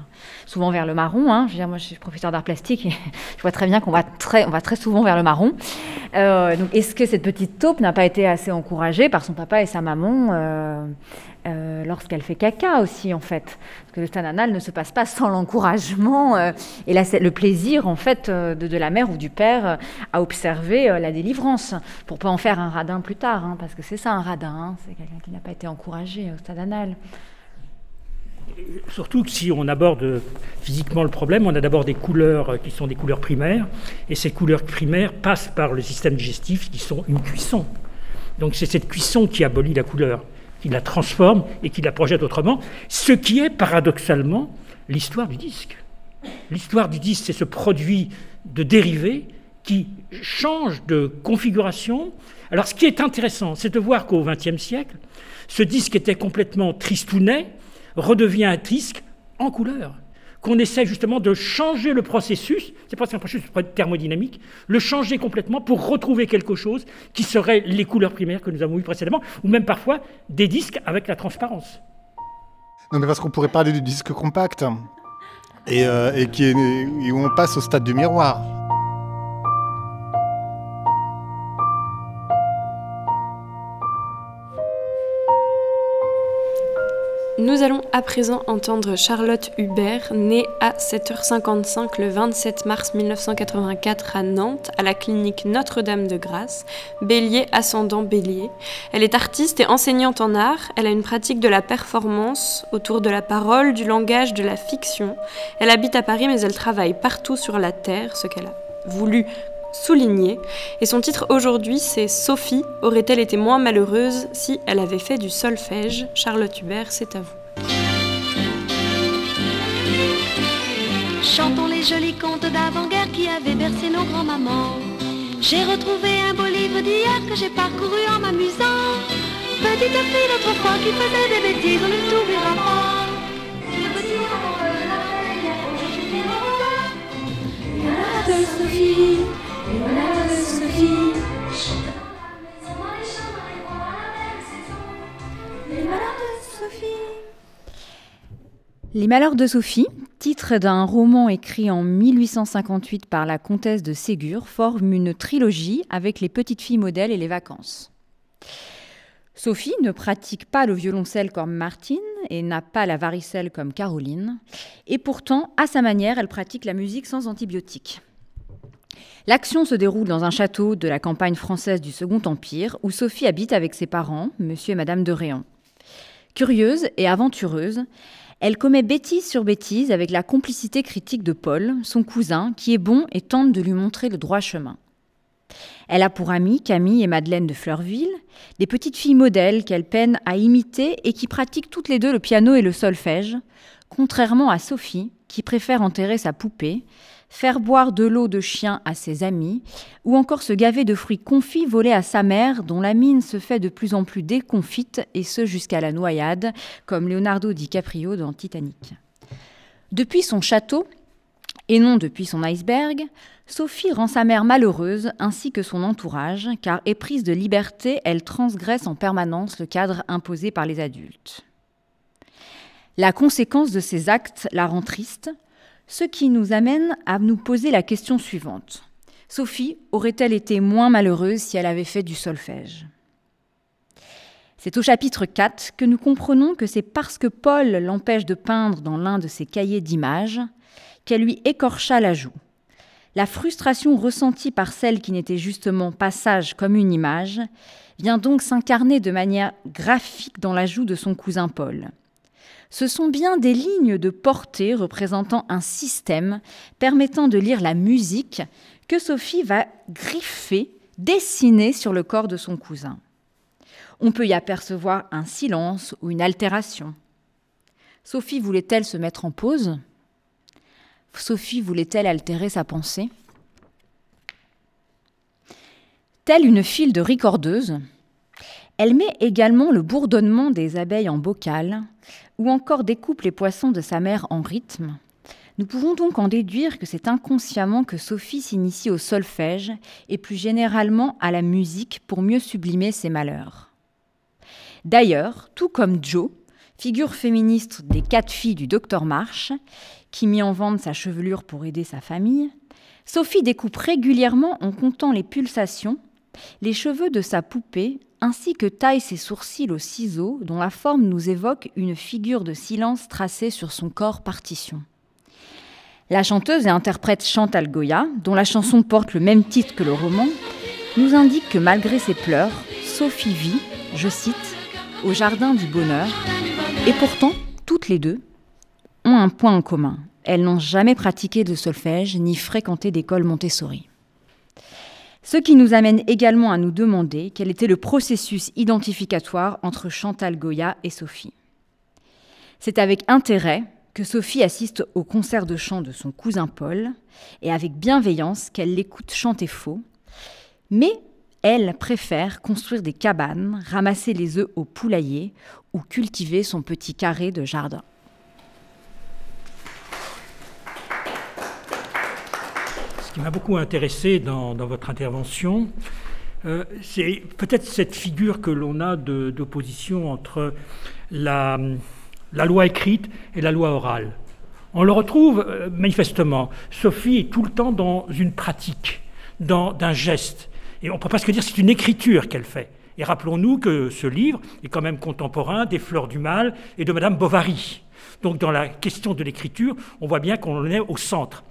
souvent vers le marron. Hein. Je veux dire, moi, je suis professeur d'art plastique et je vois très bien qu'on va très, on va très souvent vers le marron. Euh, donc, est-ce que cette petite taupe n'a pas été assez encouragée par son papa et sa maman lorsqu'elle fait caca aussi, en fait. Parce que le stade anal ne se passe pas sans l'encouragement euh, et le plaisir, en fait, euh, de, la mère ou du père à observer la délivrance, pour pas en faire un radin plus tard, hein, parce que c'est ça un radin, hein, c'est quelqu'un qui n'a pas été encouragé au stade anal. Surtout que si on aborde physiquement le problème, on a d'abord des couleurs qui sont des couleurs primaires, et ces couleurs primaires passent par le système digestif qui sont une cuisson. Donc c'est cette cuisson qui abolit la couleur qui la transforme et qui la projette autrement, ce qui est paradoxalement l'histoire du disque. L'histoire du disque, c'est ce produit de dérivé qui change de configuration. Alors ce qui est intéressant, c'est de voir qu'au XXe siècle, ce disque était complètement tristounet, redevient un disque en couleur qu'on essaie justement de changer le processus, c'est pas un processus thermodynamique, le changer complètement pour retrouver quelque chose qui serait les couleurs primaires que nous avons eues précédemment, ou même parfois des disques avec la transparence. Non mais parce qu'on pourrait parler du disque compact, et, euh, et, qui et où on passe au stade du miroir. Nous allons à présent entendre Charlotte Hubert, née à 7h55 le 27 mars 1984 à Nantes, à la clinique Notre-Dame de Grâce, bélier ascendant bélier. Elle est artiste et enseignante en art, elle a une pratique de la performance autour de la parole, du langage, de la fiction. Elle habite à Paris mais elle travaille partout sur la Terre, ce qu'elle a voulu souligné. Et son titre aujourd'hui, c'est Sophie aurait-elle été moins malheureuse si elle avait fait du solfège? Charlotte Hubert, c'est à vous. Chantons les jolis contes d'avant-guerre qui avaient bercé nos grands-mamans. J'ai retrouvé un beau livre d'hier que j'ai parcouru en m'amusant. Petite fille d'autrefois qui faisait des bêtises, on ne t'oubliera pas. Sophie. Les Malheurs de Sophie, titre d'un roman écrit en 1858 par la comtesse de Ségur, forme une trilogie avec les petites filles modèles et les vacances. Sophie ne pratique pas le violoncelle comme Martine et n'a pas la varicelle comme Caroline, et pourtant, à sa manière, elle pratique la musique sans antibiotiques. L'action se déroule dans un château de la campagne française du Second Empire où Sophie habite avec ses parents, monsieur et madame de Réan. Curieuse et aventureuse, Elle commet bêtise sur bêtise avec la complicité critique de Paul, son cousin, qui est bon et tente de lui montrer le droit chemin. Elle a pour amis Camille et Madeleine de Fleurville, des petites filles modèles qu'elle peine à imiter et qui pratiquent toutes les deux le piano et le solfège, contrairement à Sophie, qui préfère enterrer sa poupée, faire boire de l'eau de chien à ses amis, ou encore se gaver de fruits confits volés à sa mère, dont la mine se fait de plus en plus déconfite, et ce jusqu'à la noyade, comme Leonardo DiCaprio dans Titanic. Depuis son château, et non depuis son iceberg, Sophie rend sa mère malheureuse ainsi que son entourage, car éprise de liberté, elle transgresse en permanence le cadre imposé par les adultes. La conséquence de ces actes la rend triste, ce qui nous amène à nous poser la question suivante. Sophie aurait-elle été moins malheureuse si elle avait fait du solfège? C'est au chapitre 4 que nous comprenons que c'est parce que Paul l'empêche de peindre dans l'un de ses cahiers d'images qu'elle lui écorcha la joue. La frustration ressentie par celle qui n'était justement pas sage comme une image vient donc s'incarner de manière graphique dans la joue de son cousin Paul ce sont bien des lignes de portée représentant un système permettant de lire la musique que Sophie va griffer, dessiner sur le corps de son cousin. On peut y apercevoir un silence ou une altération. Sophie voulait-elle se mettre en pause? Sophie voulait-elle altérer sa pensée? Telle une file de ricordeuse, elle met également le bourdonnement des abeilles en bocal, ou encore découpe les poissons de sa mère en rythme. Nous pouvons donc en déduire que c'est inconsciemment que Sophie s'initie au solfège et plus généralement à la musique pour mieux sublimer ses malheurs. D'ailleurs, tout comme Joe, figure féministe des quatre filles du docteur Marsh, qui mit en vente sa chevelure pour aider sa famille, Sophie découpe régulièrement en comptant les pulsations les cheveux de sa poupée ainsi que taille ses sourcils au ciseau dont la forme nous évoque une figure de silence tracée sur son corps partition. La chanteuse et interprète Chantal Goya, dont la chanson porte le même titre que le roman, nous indique que malgré ses pleurs, Sophie vit, je cite, au jardin du bonheur, et pourtant, toutes les deux ont un point en commun. Elles n'ont jamais pratiqué de solfège ni fréquenté d'école Montessori. Ce qui nous amène également à nous demander quel était le processus identificatoire entre Chantal Goya et Sophie. C'est avec intérêt que Sophie assiste au concert de chant de son cousin Paul et avec bienveillance qu'elle l'écoute chanter faux, mais elle préfère construire des cabanes, ramasser les œufs au poulailler ou cultiver son petit carré de jardin. M'a beaucoup intéressé dans, votre intervention, euh, c'est peut-être cette figure que l'on a d'opposition entre la, la, loi écrite et la loi orale. On le retrouve euh, manifestement. Sophie est tout le temps dans une pratique, dans un geste. Et on peut presque dire que c'est une écriture qu'elle fait. Et rappelons-nous que ce livre est quand même contemporain des Fleurs du Mal et de Madame Bovary. Donc dans la question de l'écriture, on voit bien qu'on en est au centre.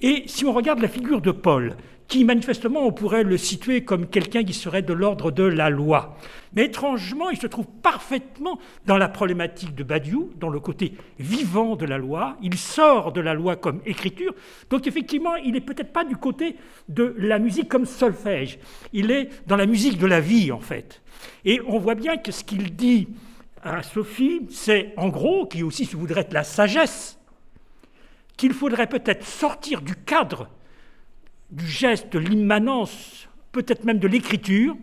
Et si on regarde la figure de Paul, qui manifestement on pourrait le situer comme quelqu'un qui serait de l'ordre de la loi. Mais étrangement, il se trouve parfaitement dans la problématique de Badiou, dans le côté vivant de la loi. Il sort de la loi comme écriture. Donc effectivement, il n'est peut-être pas du côté de la musique comme solfège. Il est dans la musique de la vie, en fait. Et on voit bien que ce qu'il dit à Sophie, c'est en gros, qui aussi se voudrait être la sagesse, qu'il faudrait peut-être sortir du cadre du geste, de l'immanence, peut-être même de l'écriture,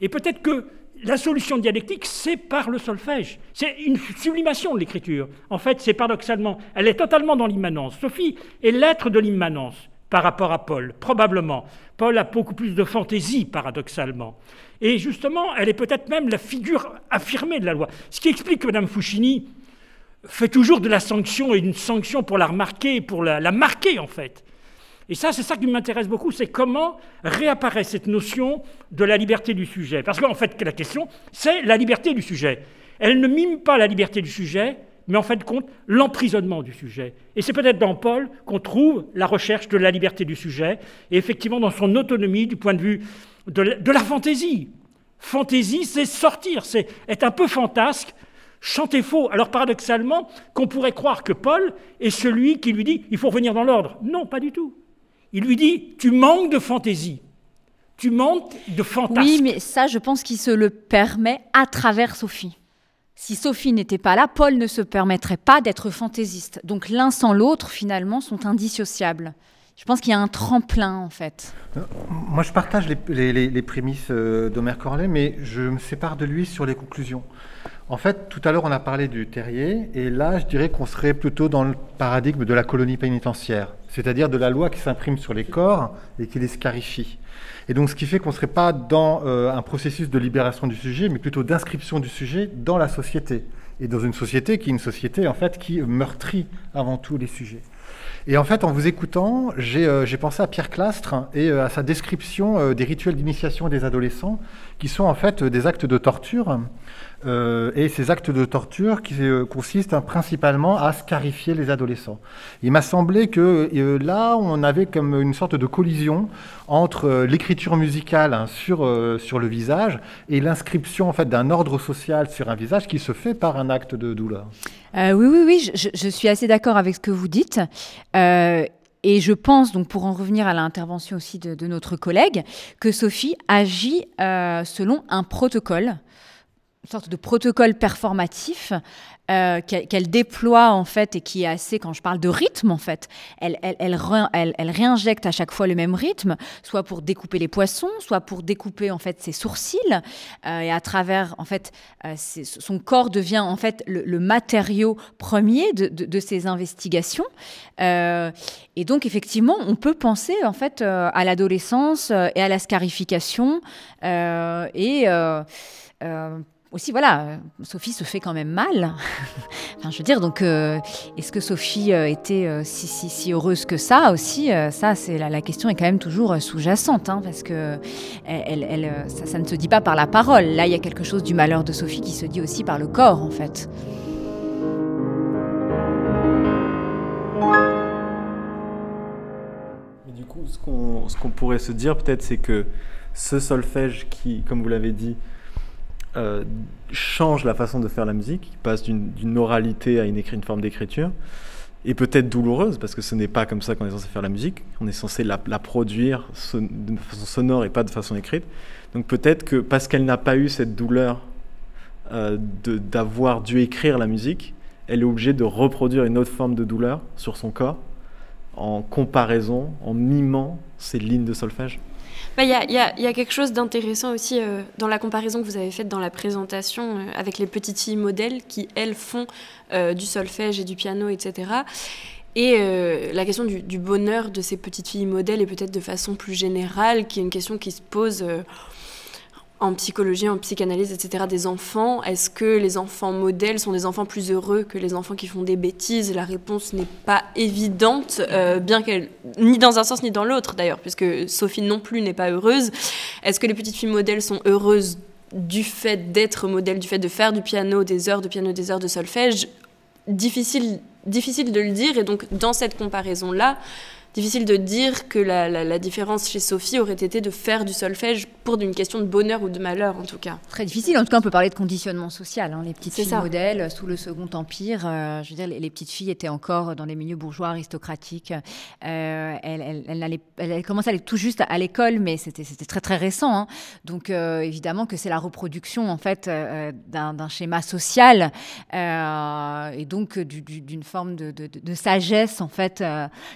et peut-être que la solution dialectique, c'est par le solfège. C'est une sublimation de l'écriture. En fait, c'est paradoxalement, elle est totalement dans l'immanence. Sophie est l'être de l'immanence par rapport à Paul, probablement. Paul a beaucoup plus de fantaisie, paradoxalement. Et justement, elle est peut-être même la figure affirmée de la loi. Ce qui explique que Mme Fouchini fait toujours de la sanction et une sanction pour la remarquer, pour la, marquer en fait. Et ça, c'est ça qui m'intéresse beaucoup, c'est comment réapparaît cette notion de la liberté du sujet. Parce qu'en fait, la question, c'est la liberté du sujet. Elle ne mime pas la liberté du sujet, mais en fin de compte, l'emprisonnement du sujet. Et c'est peut-être dans Paul qu'on trouve la recherche de la liberté du sujet, et effectivement dans son autonomie du point de vue de la, de la fantaisie. Fantaisie, c'est sortir, c'est être un peu fantasque chanter faux. Alors paradoxalement, qu'on pourrait croire que Paul est celui qui lui dit il faut revenir dans l'ordre. Non, pas du tout. Il lui dit tu manques de fantaisie. Tu manques de fantasme. Oui, mais ça, je pense qu'il se le permet à travers Sophie. Si Sophie n'était pas là, Paul ne se permettrait pas d'être fantaisiste. Donc l'un sans l'autre, finalement, sont indissociables. Je pense qu'il y a un tremplin, en fait. Euh, moi, je partage les, les prémices euh, d'Omer Corlet, mais je me sépare de lui sur les conclusions. En fait, tout à l'heure, on a parlé du terrier, et là, je dirais qu'on serait plutôt dans le paradigme de la colonie pénitentiaire, c'est-à-dire de la loi qui s'imprime sur les corps et qui les scarifie. Et donc, ce qui fait qu'on ne serait pas dans euh, un processus de libération du sujet, mais plutôt d'inscription du sujet dans la société. Et dans une société qui est une société, en fait, qui meurtrit avant tout les sujets. Et en fait, en vous écoutant, j'ai euh, pensé à Pierre Clastre et euh, à sa description des rituels d'initiation des adolescents, qui sont en fait des actes de torture euh, et ces actes de torture qui euh, consistent hein, principalement à scarifier les adolescents. Il m'a semblé que euh, là, on avait comme une sorte de collision entre l'écriture musicale hein, sur, sur le visage et l'inscription en fait d'un ordre social sur un visage qui se fait par un acte de douleur. oui, oui, oui, je, suis assez d'accord avec ce que vous dites. Et je pense, donc pour en revenir à l'intervention aussi de, notre collègue, que Sophie agit selon un protocole sorte de protocole performatif euh, qu'elle déploie en fait et qui est assez, quand je parle de rythme en fait, elle, elle, réinjecte à chaque fois le même rythme, soit pour découper les poissons, soit pour découper en fait ses sourcils euh, et à travers en fait euh, son corps devient en fait le, matériau premier de, de, ces investigations. Et donc effectivement on peut penser en fait à l'adolescence et à la scarification et aussi, voilà, euh, Sophie se fait quand même mal. enfin, je veux dire, donc, euh, est-ce que Sophie euh, était si, heureuse que ça aussi Ça, c'est la, question est quand même toujours sous-jacente, hein, parce que ça, ne se dit pas par la parole. Là, il y a quelque chose du malheur de Sophie qui se dit aussi par le corps, en fait. Mais du coup, ce qu'on pourrait se dire peut-être, c'est que ce solfège qui, comme vous l'avez dit, euh, change la façon de faire la musique, passe d'une oralité à une, une forme d'écriture, et peut-être douloureuse, parce que ce n'est pas comme ça qu'on est censé faire la musique, on est censé la, produire de façon sonore et pas de façon écrite. Donc peut-être que parce qu'elle n'a pas eu cette douleur euh, d'avoir dû écrire la musique, elle est obligée de reproduire une autre forme de douleur sur son corps, en comparaison, en mimant ces lignes de solfège. Bah, il y, a, quelque chose d'intéressant aussi euh, dans la comparaison que vous avez faite dans la présentation euh, avec les petites filles modèles qui, elles, font euh, du solfège et du piano, etc. Et la question du, du, bonheur de ces petites filles modèles est peut-être de façon plus générale, qui est une question qui se pose en psychologie, en psychanalyse, etc., des enfants. Est-ce que les enfants modèles sont des enfants plus heureux que les enfants qui font des bêtises? La réponse n'est pas évidente, euh, bien qu'elle, ni dans un sens ni dans l'autre d'ailleurs, puisque Sophie non plus n'est pas heureuse. Est-ce que les petites filles modèles sont heureuses du fait d'être modèles, du fait de faire du piano, des heures de piano, des heures de solfège? Difficile, difficile de le dire, et donc dans cette comparaison-là, difficile de dire que la, différence chez Sophie aurait été de faire du solfège pour une question de bonheur ou de malheur, en tout cas. Très difficile. En tout cas, on peut parler de conditionnement social. Hein. Les petites filles modèles, sous le Second Empire, euh, je veux dire, les, petites filles étaient encore dans les milieux bourgeois aristocratiques. Euh, elles, elles, elles, commençaient à aller tout juste à l'école, mais c'était très très récent. Hein. Donc, euh, évidemment que c'est la reproduction, en fait, d'un schéma social et donc d'une forme de, de, sagesse, en fait,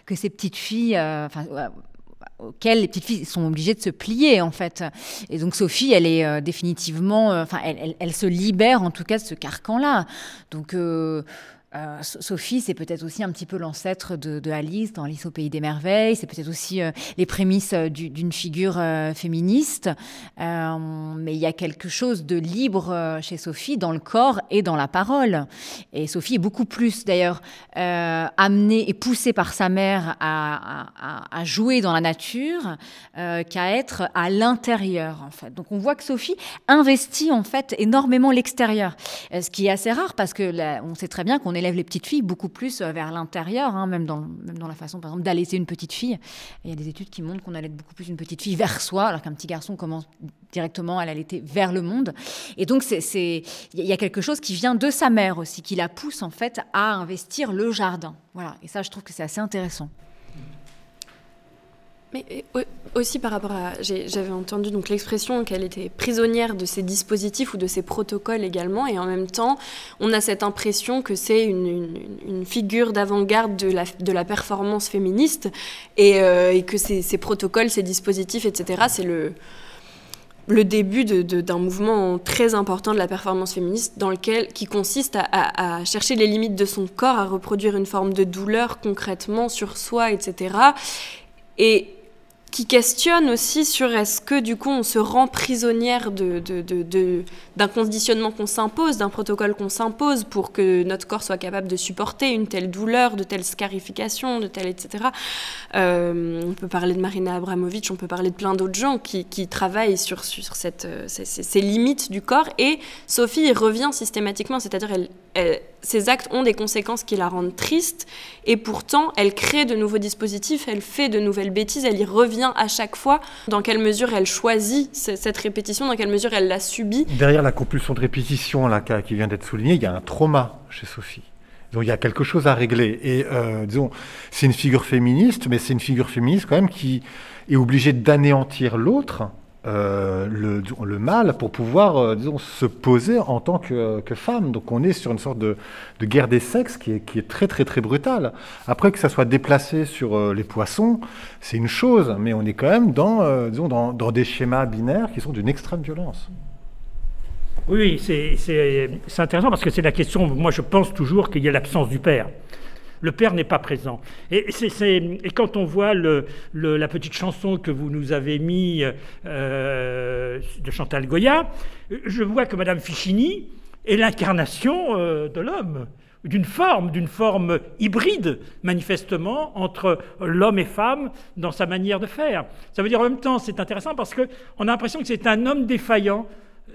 que ces petites filles euh, enfin, auxquelles les petites filles sont obligées de se plier en fait. Et donc Sophie, elle est euh, définitivement, euh, enfin, elle, elle, se libère en tout cas de ce carcan-là. Donc euh, Sophie, c'est peut-être aussi un petit peu l'ancêtre de, Alice dans Alice au pays des merveilles. C'est peut-être aussi euh, les prémices euh, d'une figure féministe. mais il y a quelque chose de libre chez Sophie dans le corps et dans la parole. Et Sophie est beaucoup plus d'ailleurs amenée et poussée par sa mère à, jouer dans la nature qu'à être à l'intérieur en fait. Donc on voit que Sophie investit en fait énormément l'extérieur, ce qui est assez rare parce que on sait très bien qu'on est élève les petites filles beaucoup plus vers l'intérieur, hein, même, dans, même dans la façon, par exemple, d'allaiter une petite fille. il y a des études qui montrent qu'on allait beaucoup plus une petite fille vers soi, alors qu'un petit garçon commence directement à l'allaiter vers le monde. Et donc, il y a quelque chose qui vient de sa mère aussi, qui la pousse en fait à investir le jardin. Voilà. Et ça, je trouve que c'est assez intéressant. Mais aussi par rapport à, j'avais entendu l'expression qu'elle était prisonnière de ces dispositifs ou de ces protocoles également, et en même temps, on a cette impression que c'est une, figure d'avant-garde de la, de la performance féministe, et, euh, que ces, ces, protocoles, ces dispositifs, etc., c'est le le début d'un mouvement très important de la performance féministe dans lequel, qui consiste à, à, chercher les limites de son corps, à reproduire une forme de douleur concrètement sur soi, etc. Et qui questionne aussi sur est-ce que du coup on se rend prisonnière d'un de, de, conditionnement qu'on s'impose, d'un protocole qu'on s'impose pour que notre corps soit capable de supporter une telle douleur, de telle scarification, de telle etc. Euh, on peut parler de Marina Abramovic, on peut parler de plein d'autres gens qui, qui, travaillent sur, sur cette, euh, ces, ces, limites du corps et Sophie revient systématiquement, c'est-à-dire elle, ces actes ont des conséquences qui la rendent triste, et pourtant, elle crée de nouveaux dispositifs, elle fait de nouvelles bêtises, elle y revient à chaque fois. Dans quelle mesure elle choisit cette répétition, dans quelle mesure elle la subit? Derrière la compulsion de répétition là, qui vient d'être soulignée, il y a un trauma chez Sophie. Donc il y a quelque chose à régler. Et euh, disons, c'est une figure féministe, mais c'est une figure féministe quand même qui est obligée d'anéantir l'autre euh, le, le, mal pour pouvoir, euh, disons, se poser en tant que, que, femme. Donc on est sur une sorte de, de guerre des sexes qui est, qui est, très très très brutale. Après que ça soit déplacé sur euh, les poissons, c'est une chose, mais on est quand même dans, disons, dans, dans, des schémas binaires qui sont d'une extrême violence. Oui, c'est intéressant parce que c'est la question, moi je pense toujours qu'il y a l'absence du père le père n'est pas présent. Et, quand on voit la petite chanson que vous nous avez mis euh, de Chantal Goya, je vois que Madame Fichini est l'incarnation euh, de l'homme d'une forme, d'une forme hybride, manifestement, entre l'homme et femme dans sa manière de faire. Ça veut dire en même temps, c'est intéressant parce qu'on a l'impression que c'est un homme défaillant,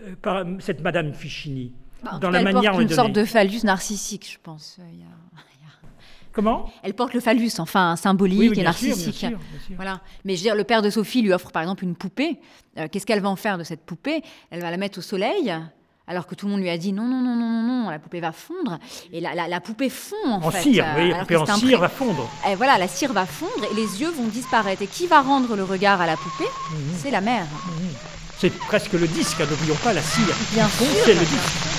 euh, par cette Madame Fichini. Bah, dans la manière porte une sorte de phallus narcissique, je pense. Il y a... Comment Elle porte le phallus, enfin symbolique et narcissique. Voilà. Mais je veux dire, le père de Sophie lui offre par exemple une poupée. Euh, qu'est-ce qu'elle va en faire de cette poupée? Elle va la mettre au soleil. Alors que tout le monde lui a dit non, non, non, non, non, non, la poupée va fondre. Et la, la, poupée fond en, en fait. Cire, oui, la poupée en cire va fondre. Et voilà, la cire va fondre et les yeux vont disparaître. Et qui va rendre le regard à la poupée? Mhm. C'est la mère. Mhm. C'est presque le disque, hein, n'oublions pas la cire. Bien sûr. C'est le disque.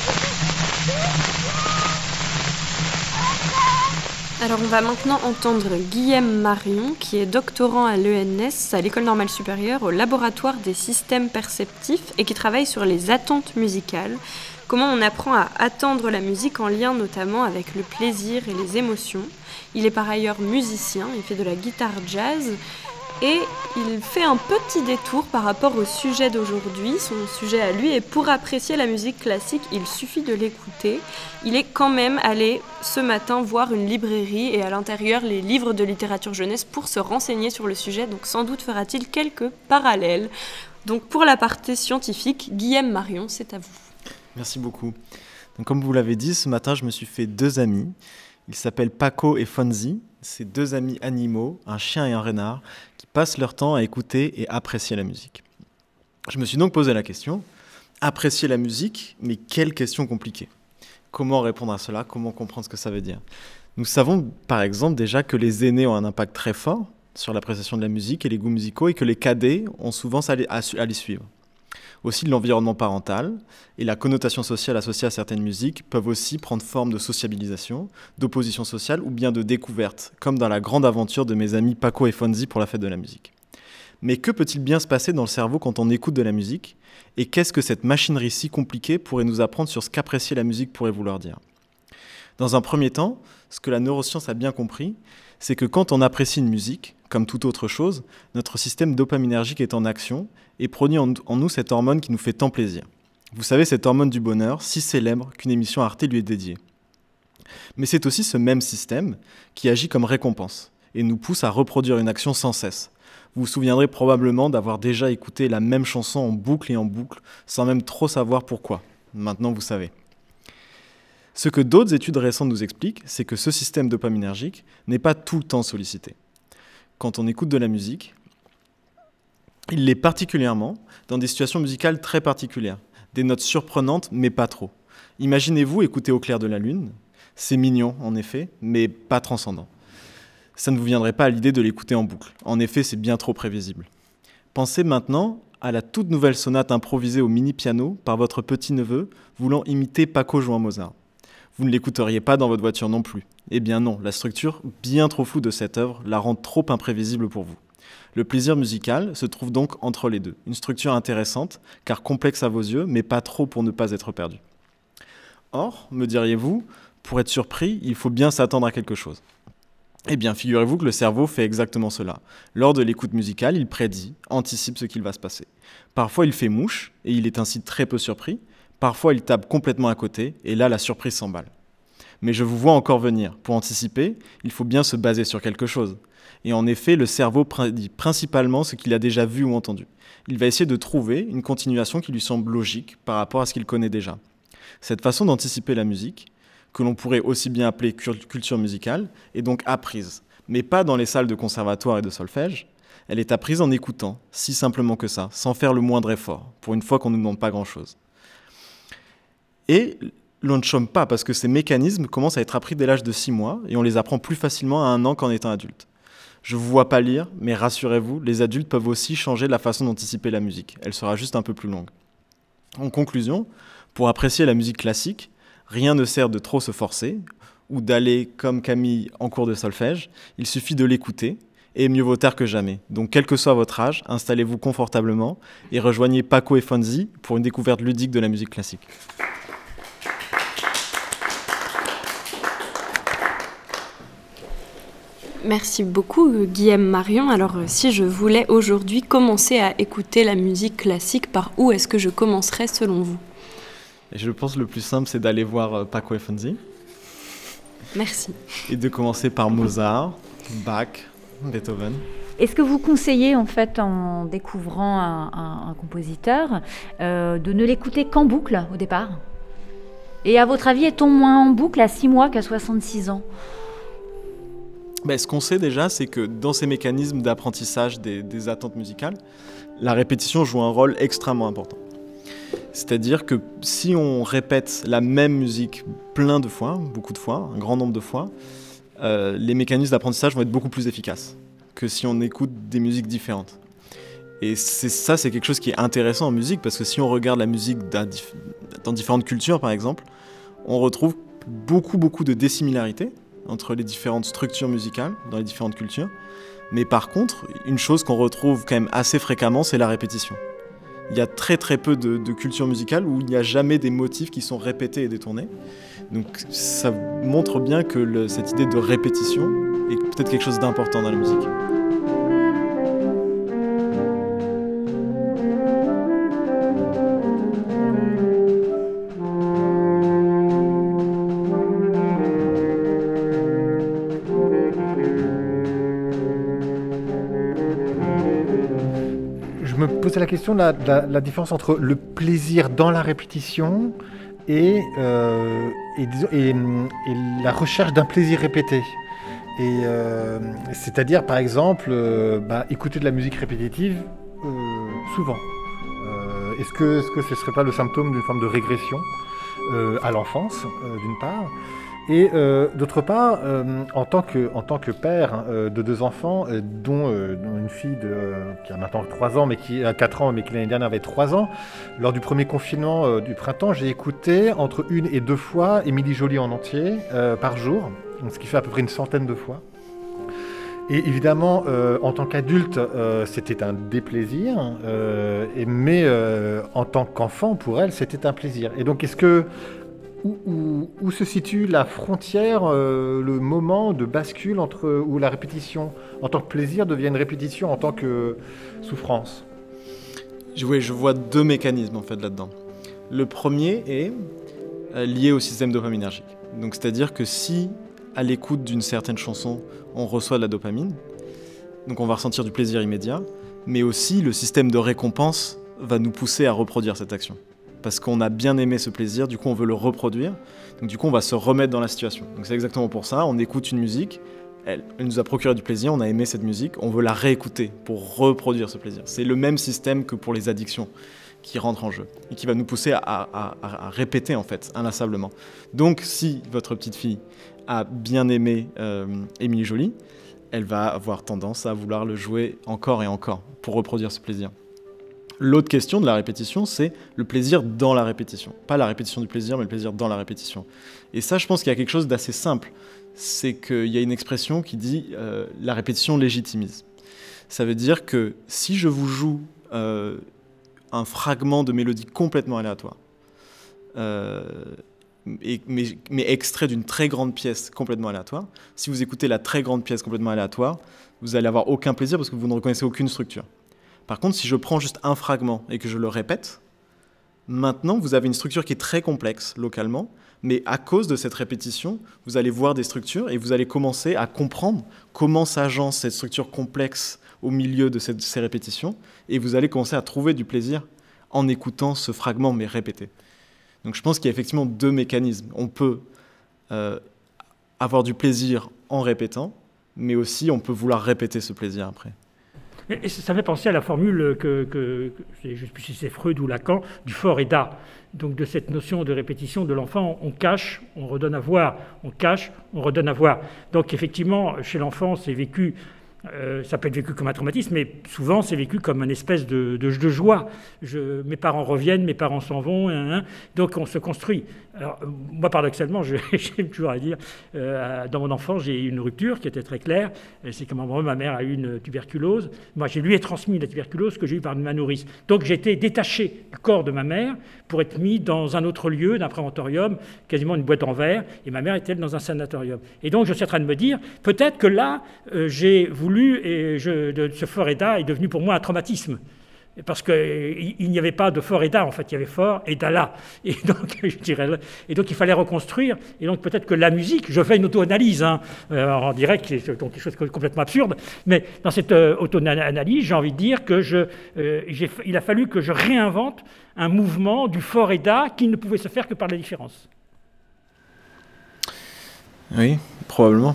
Alors on va maintenant entendre Guillaume Marion, qui est doctorant à l'ENS, à l'École normale supérieure, au laboratoire des systèmes perceptifs, et qui travaille sur les attentes musicales, comment on apprend à attendre la musique en lien notamment avec le plaisir et les émotions. Il est par ailleurs musicien, il fait de la guitare jazz, et il fait un petit détour par rapport au sujet d'aujourd'hui, son sujet à lui, et pour apprécier la musique classique, il suffit de l'écouter. Il est quand même allé ce matin voir une librairie et à l'intérieur les livres de littérature jeunesse pour se renseigner sur le sujet, donc sans doute fera-t-il quelques parallèles. Donc pour la partie scientifique, Guillaume Marion, c'est à vous. Merci beaucoup. Comme vous l'avez dit, ce matin je me suis fait deux amis. Ils s'appellent Paco et Fonzi. C'est deux amis animaux, un chien et un renard, passent leur temps à écouter et apprécier la musique. Je me suis donc posé la question, apprécier la musique, mais quelle question compliquée? Comment répondre à cela? Comment comprendre ce que ça veut dire? Nous savons par exemple déjà que les aînés ont un impact très fort sur l'appréciation de la musique et les goûts musicaux et que les cadets ont souvent à les suivre. Aussi, l'environnement parental et la connotation sociale associée à certaines musiques peuvent aussi prendre forme de sociabilisation, d'opposition sociale ou bien de découverte, comme dans la grande aventure de mes amis Paco et Fonzi pour la fête de la musique. Mais que peut-il bien se passer dans le cerveau quand on écoute de la musique Et qu'est-ce que cette machinerie si compliquée pourrait nous apprendre sur ce qu'apprécier la musique pourrait vouloir dire? Dans un premier temps, ce que la neuroscience a bien compris, c'est que quand on apprécie une musique, comme toute autre chose, notre système dopaminergique est en action et produit en, nous cette hormone qui nous fait tant plaisir. Vous savez, cette hormone du bonheur, si célèbre qu'une émission Arte lui est dédiée. Mais c'est aussi ce même système qui agit comme récompense et nous pousse à reproduire une action sans cesse. Vous vous souviendrez probablement d'avoir déjà écouté la même chanson en boucle et en boucle sans même trop savoir pourquoi. Maintenant, vous savez. Ce que d'autres études récentes nous expliquent, c'est que ce système dopaminergique n'est pas tout le temps sollicité. Quand on écoute de la musique, il l'est particulièrement dans des situations musicales très particulières, des notes surprenantes mais pas trop. Imaginez-vous écouter au clair de la lune, c'est mignon en effet, mais pas transcendant. Ça ne vous viendrait pas à l'idée de l'écouter en boucle. En effet, c'est bien trop prévisible. Pensez maintenant à la toute nouvelle sonate improvisée au mini-piano par votre petit-neveu voulant imiter Paco jouant Mozart. Vous ne l'écouteriez pas dans votre voiture non plus. Eh bien non, la structure bien trop floue de cette œuvre la rend trop imprévisible pour vous. Le plaisir musical se trouve donc entre les deux. Une structure intéressante, car complexe à vos yeux, mais pas trop pour ne pas être perdu. Or, me diriez-vous, pour être surpris, il faut bien s'attendre à quelque chose. Eh bien, figurez-vous que le cerveau fait exactement cela. Lors de l'écoute musicale, il prédit, anticipe ce qu'il va se passer. Parfois, il fait mouche, et il est ainsi très peu surpris. Parfois, il tape complètement à côté, et là, la surprise s'emballe. Mais je vous vois encore venir. Pour anticiper, il faut bien se baser sur quelque chose. Et en effet, le cerveau prédit principalement ce qu'il a déjà vu ou entendu. Il va essayer de trouver une continuation qui lui semble logique par rapport à ce qu'il connaît déjà. Cette façon d'anticiper la musique, que l'on pourrait aussi bien appeler culture musicale, est donc apprise, mais pas dans les salles de conservatoire et de solfège. Elle est apprise en écoutant, si simplement que ça, sans faire le moindre effort, pour une fois qu'on ne nous demande pas grand-chose. Et l'on ne chôme pas parce que ces mécanismes commencent à être appris dès l'âge de 6 mois et on les apprend plus facilement à un an qu'en étant adulte. Je vous vois pas lire, mais rassurez-vous, les adultes peuvent aussi changer la façon d'anticiper la musique. Elle sera juste un peu plus longue. En conclusion, pour apprécier la musique classique, rien ne sert de trop se forcer ou d'aller comme Camille en cours de solfège. Il suffit de l'écouter et mieux vaut tard que jamais. Donc, quel que soit votre âge, installez-vous confortablement et rejoignez Paco et Fonzi pour une découverte ludique de la musique classique. Merci beaucoup Guillaume Marion. Alors euh, si je voulais aujourd'hui commencer à écouter la musique classique, par où est-ce que je commencerais selon vous? Et Je pense le plus simple c'est d'aller voir euh, Paco et Fonzi. Merci. Et de commencer par Mozart, Bach, Beethoven. Est-ce que vous conseillez, en fait, en découvrant un, compositeur, euh, de ne l'écouter qu'en boucle au départ? Et à votre avis, est-on moins en boucle à 6 mois qu'à 66 ans? Ben, ce qu'on sait déjà, c'est que dans ces mécanismes d'apprentissage des, attentes musicales, la répétition joue un rôle extrêmement important. C'est-à-dire que si on répète la même musique plein de fois, beaucoup de fois, un grand nombre de fois, euh, les mécanismes d'apprentissage vont être beaucoup plus efficaces que si on écoute des musiques différentes. Et ça, c'est quelque chose qui est intéressant en musique, parce que si on regarde la musique dans différentes cultures, par exemple, on retrouve beaucoup, beaucoup de dissimilarités entre les différentes structures musicales dans les différentes cultures. Mais par contre, une chose qu'on retrouve quand même assez fréquemment, c'est la répétition. Il y a très très peu de, cultures musicales où il n'y a jamais des motifs qui sont répétés et détournés. Donc ça montre bien que cette idée de répétition est peut-être quelque chose d'important dans la musique. La question de la, différence entre le plaisir dans la répétition et, euh, la recherche d'un plaisir répété. Et euh, c'est-à-dire, par exemple, euh, bah, écouter de la musique répétitive souvent. est-ce que, est-ce que ce ne serait pas le symptôme d'une forme de régression à l'enfance, d'une part? Et euh, d'autre part, euh, en, tant que, en tant que père hein, euh, de deux enfants, dont, une fille qui a maintenant 3 ans, mais qui a 4 ans, mais qui l'année dernière avait 3 ans, lors du premier confinement du printemps, j'ai écouté entre une et deux fois Émilie Jolie en entier par jour, ce qui fait à peu près une centaine de fois. Et évidemment, en tant qu'adulte, c'était un déplaisir, et, mais en tant qu'enfant, pour elle, c'était un plaisir. Et donc, est-ce que où, se situe la frontière, euh, le moment de bascule entre où la répétition en tant que plaisir devient une répétition en tant que souffrance? Je, je vois deux mécanismes en fait là-dedans. Le premier est euh, lié au système dopaminergique. Donc c'est-à-dire que si à l'écoute d'une certaine chanson, on reçoit de la dopamine, donc on va ressentir du plaisir immédiat, mais aussi le système de récompense va nous pousser à reproduire cette action. Parce qu'on a bien aimé ce plaisir, du coup on veut le reproduire, donc du coup on va se remettre dans la situation. Donc c'est exactement pour ça, on écoute une musique, elle, nous a procuré du plaisir, on a aimé cette musique, on veut la réécouter pour reproduire ce plaisir. C'est le même système que pour les addictions qui rentrent en jeu et qui va nous pousser à, répéter en fait inlassablement. Donc si votre petite fille a bien aimé euh, Émilie Jolie, elle va avoir tendance à vouloir le jouer encore et encore pour reproduire ce plaisir. L'autre question de la répétition, c'est le plaisir dans la répétition. Pas la répétition du plaisir, mais le plaisir dans la répétition. Et ça, je pense qu'il y a quelque chose d'assez simple. C'est qu'il y a une expression qui dit euh, la répétition légitimise. Ça veut dire que si je vous joue euh, un fragment de mélodie complètement aléatoire, euh, mais, extrait d'une très grande pièce complètement aléatoire, si vous écoutez la très grande pièce complètement aléatoire, vous allez avoir aucun plaisir parce que vous ne reconnaissez aucune structure. Par contre, si je prends juste un fragment et que je le répète, maintenant vous avez une structure qui est très complexe localement, mais à cause de cette répétition, vous allez voir des structures et vous allez commencer à comprendre comment s'agence cette structure complexe au milieu de ces répétitions, et vous allez commencer à trouver du plaisir en écoutant ce fragment mais répété. Donc je pense qu'il y a effectivement deux mécanismes. On peut euh, avoir du plaisir en répétant, mais aussi on peut vouloir répéter ce plaisir après. Et ça fait penser à la formule que, que, je ne sais plus si c'est Freud ou Lacan, du fort et da. Donc de cette notion de répétition de l'enfant, on cache, on redonne à voir, on cache, on redonne à voir. Donc effectivement, chez l'enfant, c'est vécu euh, ça peut être vécu comme un traumatisme, mais souvent c'est vécu comme une espèce de, joie. Mes parents reviennent, mes parents s'en vont, hein, hein. donc on se construit. Alors, moi, paradoxalement, j'aime toujours à dire, euh, dans mon enfance, j'ai eu une rupture qui était très claire. C'est que ma mère a eu une tuberculose. Moi, j'ai lui ai transmis la tuberculose que j'ai eue par ma nourrice. Donc, j'étais détaché du corps de ma mère pour être mis dans un autre lieu, d'un préventorium, quasiment une boîte en verre. Et ma mère était dans un sanatorium. Et donc, je suis en train de me dire, peut-être que là, euh, j'ai voulu, et je, de, ce Foreda est devenu pour moi un traumatisme parce qu'il n'y avait pas de fort Eda, en fait, il y avait fort et là. Et donc, je dirais, et donc il fallait reconstruire. Et donc peut-être que la musique, je fais une auto-analyse hein, euh, en direct, c'est donc quelque chose de complètement absurde, mais dans cette euh, auto-analyse, j'ai envie de dire que je, euh, il a fallu que je réinvente un mouvement du fort Eda qui ne pouvait se faire que par la différence. Oui, probablement.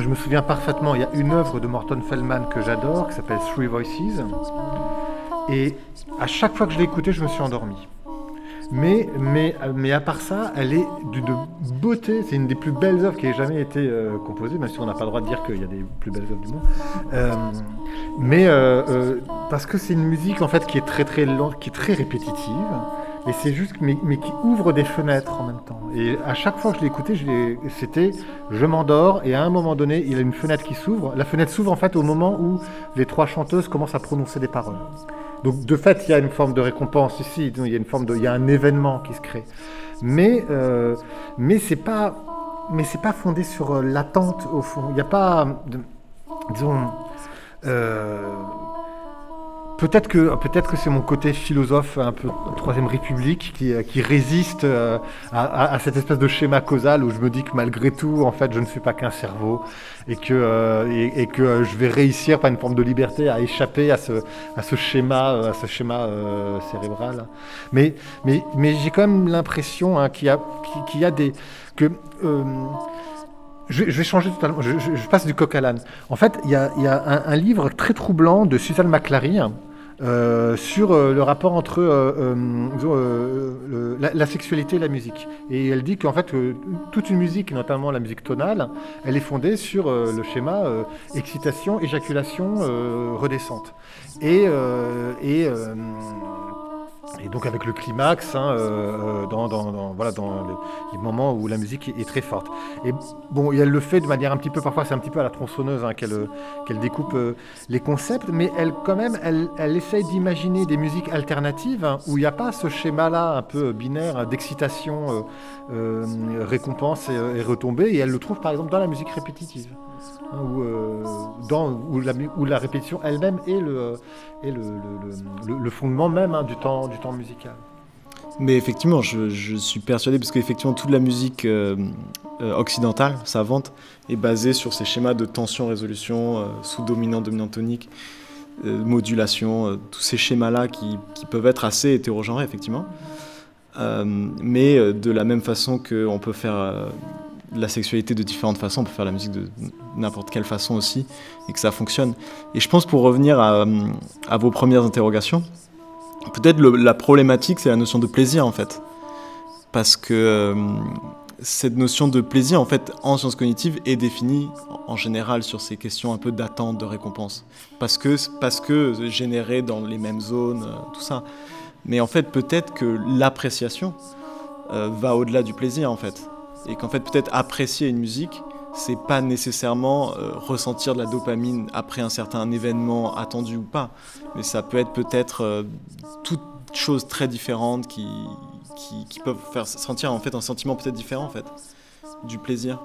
Je me souviens parfaitement, il y a une œuvre de Morton Feldman que j'adore, qui s'appelle Three Voices. Et à chaque fois que je l'ai écoutée, je me suis endormi. Mais, mais, mais à part ça, elle est d'une beauté. C'est une des plus belles œuvres qui ait jamais été euh, composée, même si on n'a pas le droit de dire qu'il y a des plus belles œuvres du monde. Euh, mais euh, parce que c'est une musique en fait qui est très très lente, qui est très répétitive. Et c'est juste, mais, qui ouvre des fenêtres en même temps. Et à chaque fois que je écouté, c'était je m'endors et à un moment donné, il y a une fenêtre qui s'ouvre. La fenêtre s'ouvre en fait au moment où les trois chanteuses commencent à prononcer des paroles. Donc de fait, il y a une forme de récompense ici. Il y a une forme de, il y a un événement qui se crée. Mais euh, mais c'est pas mais c'est pas fondé sur euh, l'attente au fond. Il n'y a pas disons euh, Peut-être que, peut que c'est mon côté philosophe un peu Troisième République qui, euh, qui résiste euh, à, à, cette espèce de schéma causal où je me dis que malgré tout, en fait, je ne suis pas qu'un cerveau et que, euh, et, que je vais réussir par une forme de liberté à échapper à ce, à ce schéma, à ce schéma cérébral. Mais, mais, mais j'ai quand même l'impression hein, qu'il y, y, a des... Que, je, vais changer totalement. Je, je, passe du coq à l'âne. En fait, il y a, y a un, un, livre très troublant de Suzanne McClary euh, sur euh, le rapport entre euh, la, sexualité et la musique. Et elle dit qu'en fait, toute une musique, notamment la musique tonale, elle est fondée sur le schéma excitation, éjaculation, redescente. Et, et et donc avec le climax, hein, euh, euh, dans, voilà, dans les, moments où la musique est, très forte. Et bon, elle le fait de manière un petit peu, parfois c'est un petit peu à la tronçonneuse hein, qu'elle découpe euh, les concepts, mais elle quand même, elle, elle essaye d'imaginer des musiques alternatives hein, où il n'y a pas ce schéma-là un peu binaire d'excitation, récompense et, retombée, et elle le trouve par exemple dans la musique répétitive. Hein, où, euh, dans, où, la, répétition elle-même est, le, fondement même hein, du, temps, musical. Mais effectivement, je, suis persuadé, parce qu'effectivement, toute la musique euh, euh, occidentale, savante, est basée sur ces schémas de tension-résolution, euh, sous-dominant, dominant tonique, modulation, tous ces schémas-là qui, peuvent être assez hétérogenrés, effectivement. mais de la même façon qu'on peut faire la sexualité de différentes façons, on peut faire la musique de n'importe quelle façon aussi, et que ça fonctionne. Et je pense, pour revenir à vos premières interrogations, Peut-être la problématique, c'est la notion de plaisir en fait. Parce que euh, cette notion de plaisir, en fait, en sciences cognitives, est définie en général sur ces questions un peu d'attente, de récompense. Parce que, parce que généré dans les mêmes zones, euh, tout ça. Mais en fait, peut-être que l'appréciation euh, va au-delà du plaisir, en fait. Et qu'en fait, peut-être apprécier une musique, c'est pas nécessairement euh, ressentir de la dopamine après un certain événement attendu ou pas, mais ça peut être peut-être euh, toutes choses très différentes qui, qui, peuvent faire sentir en fait un sentiment peut-être différent en fait, du plaisir.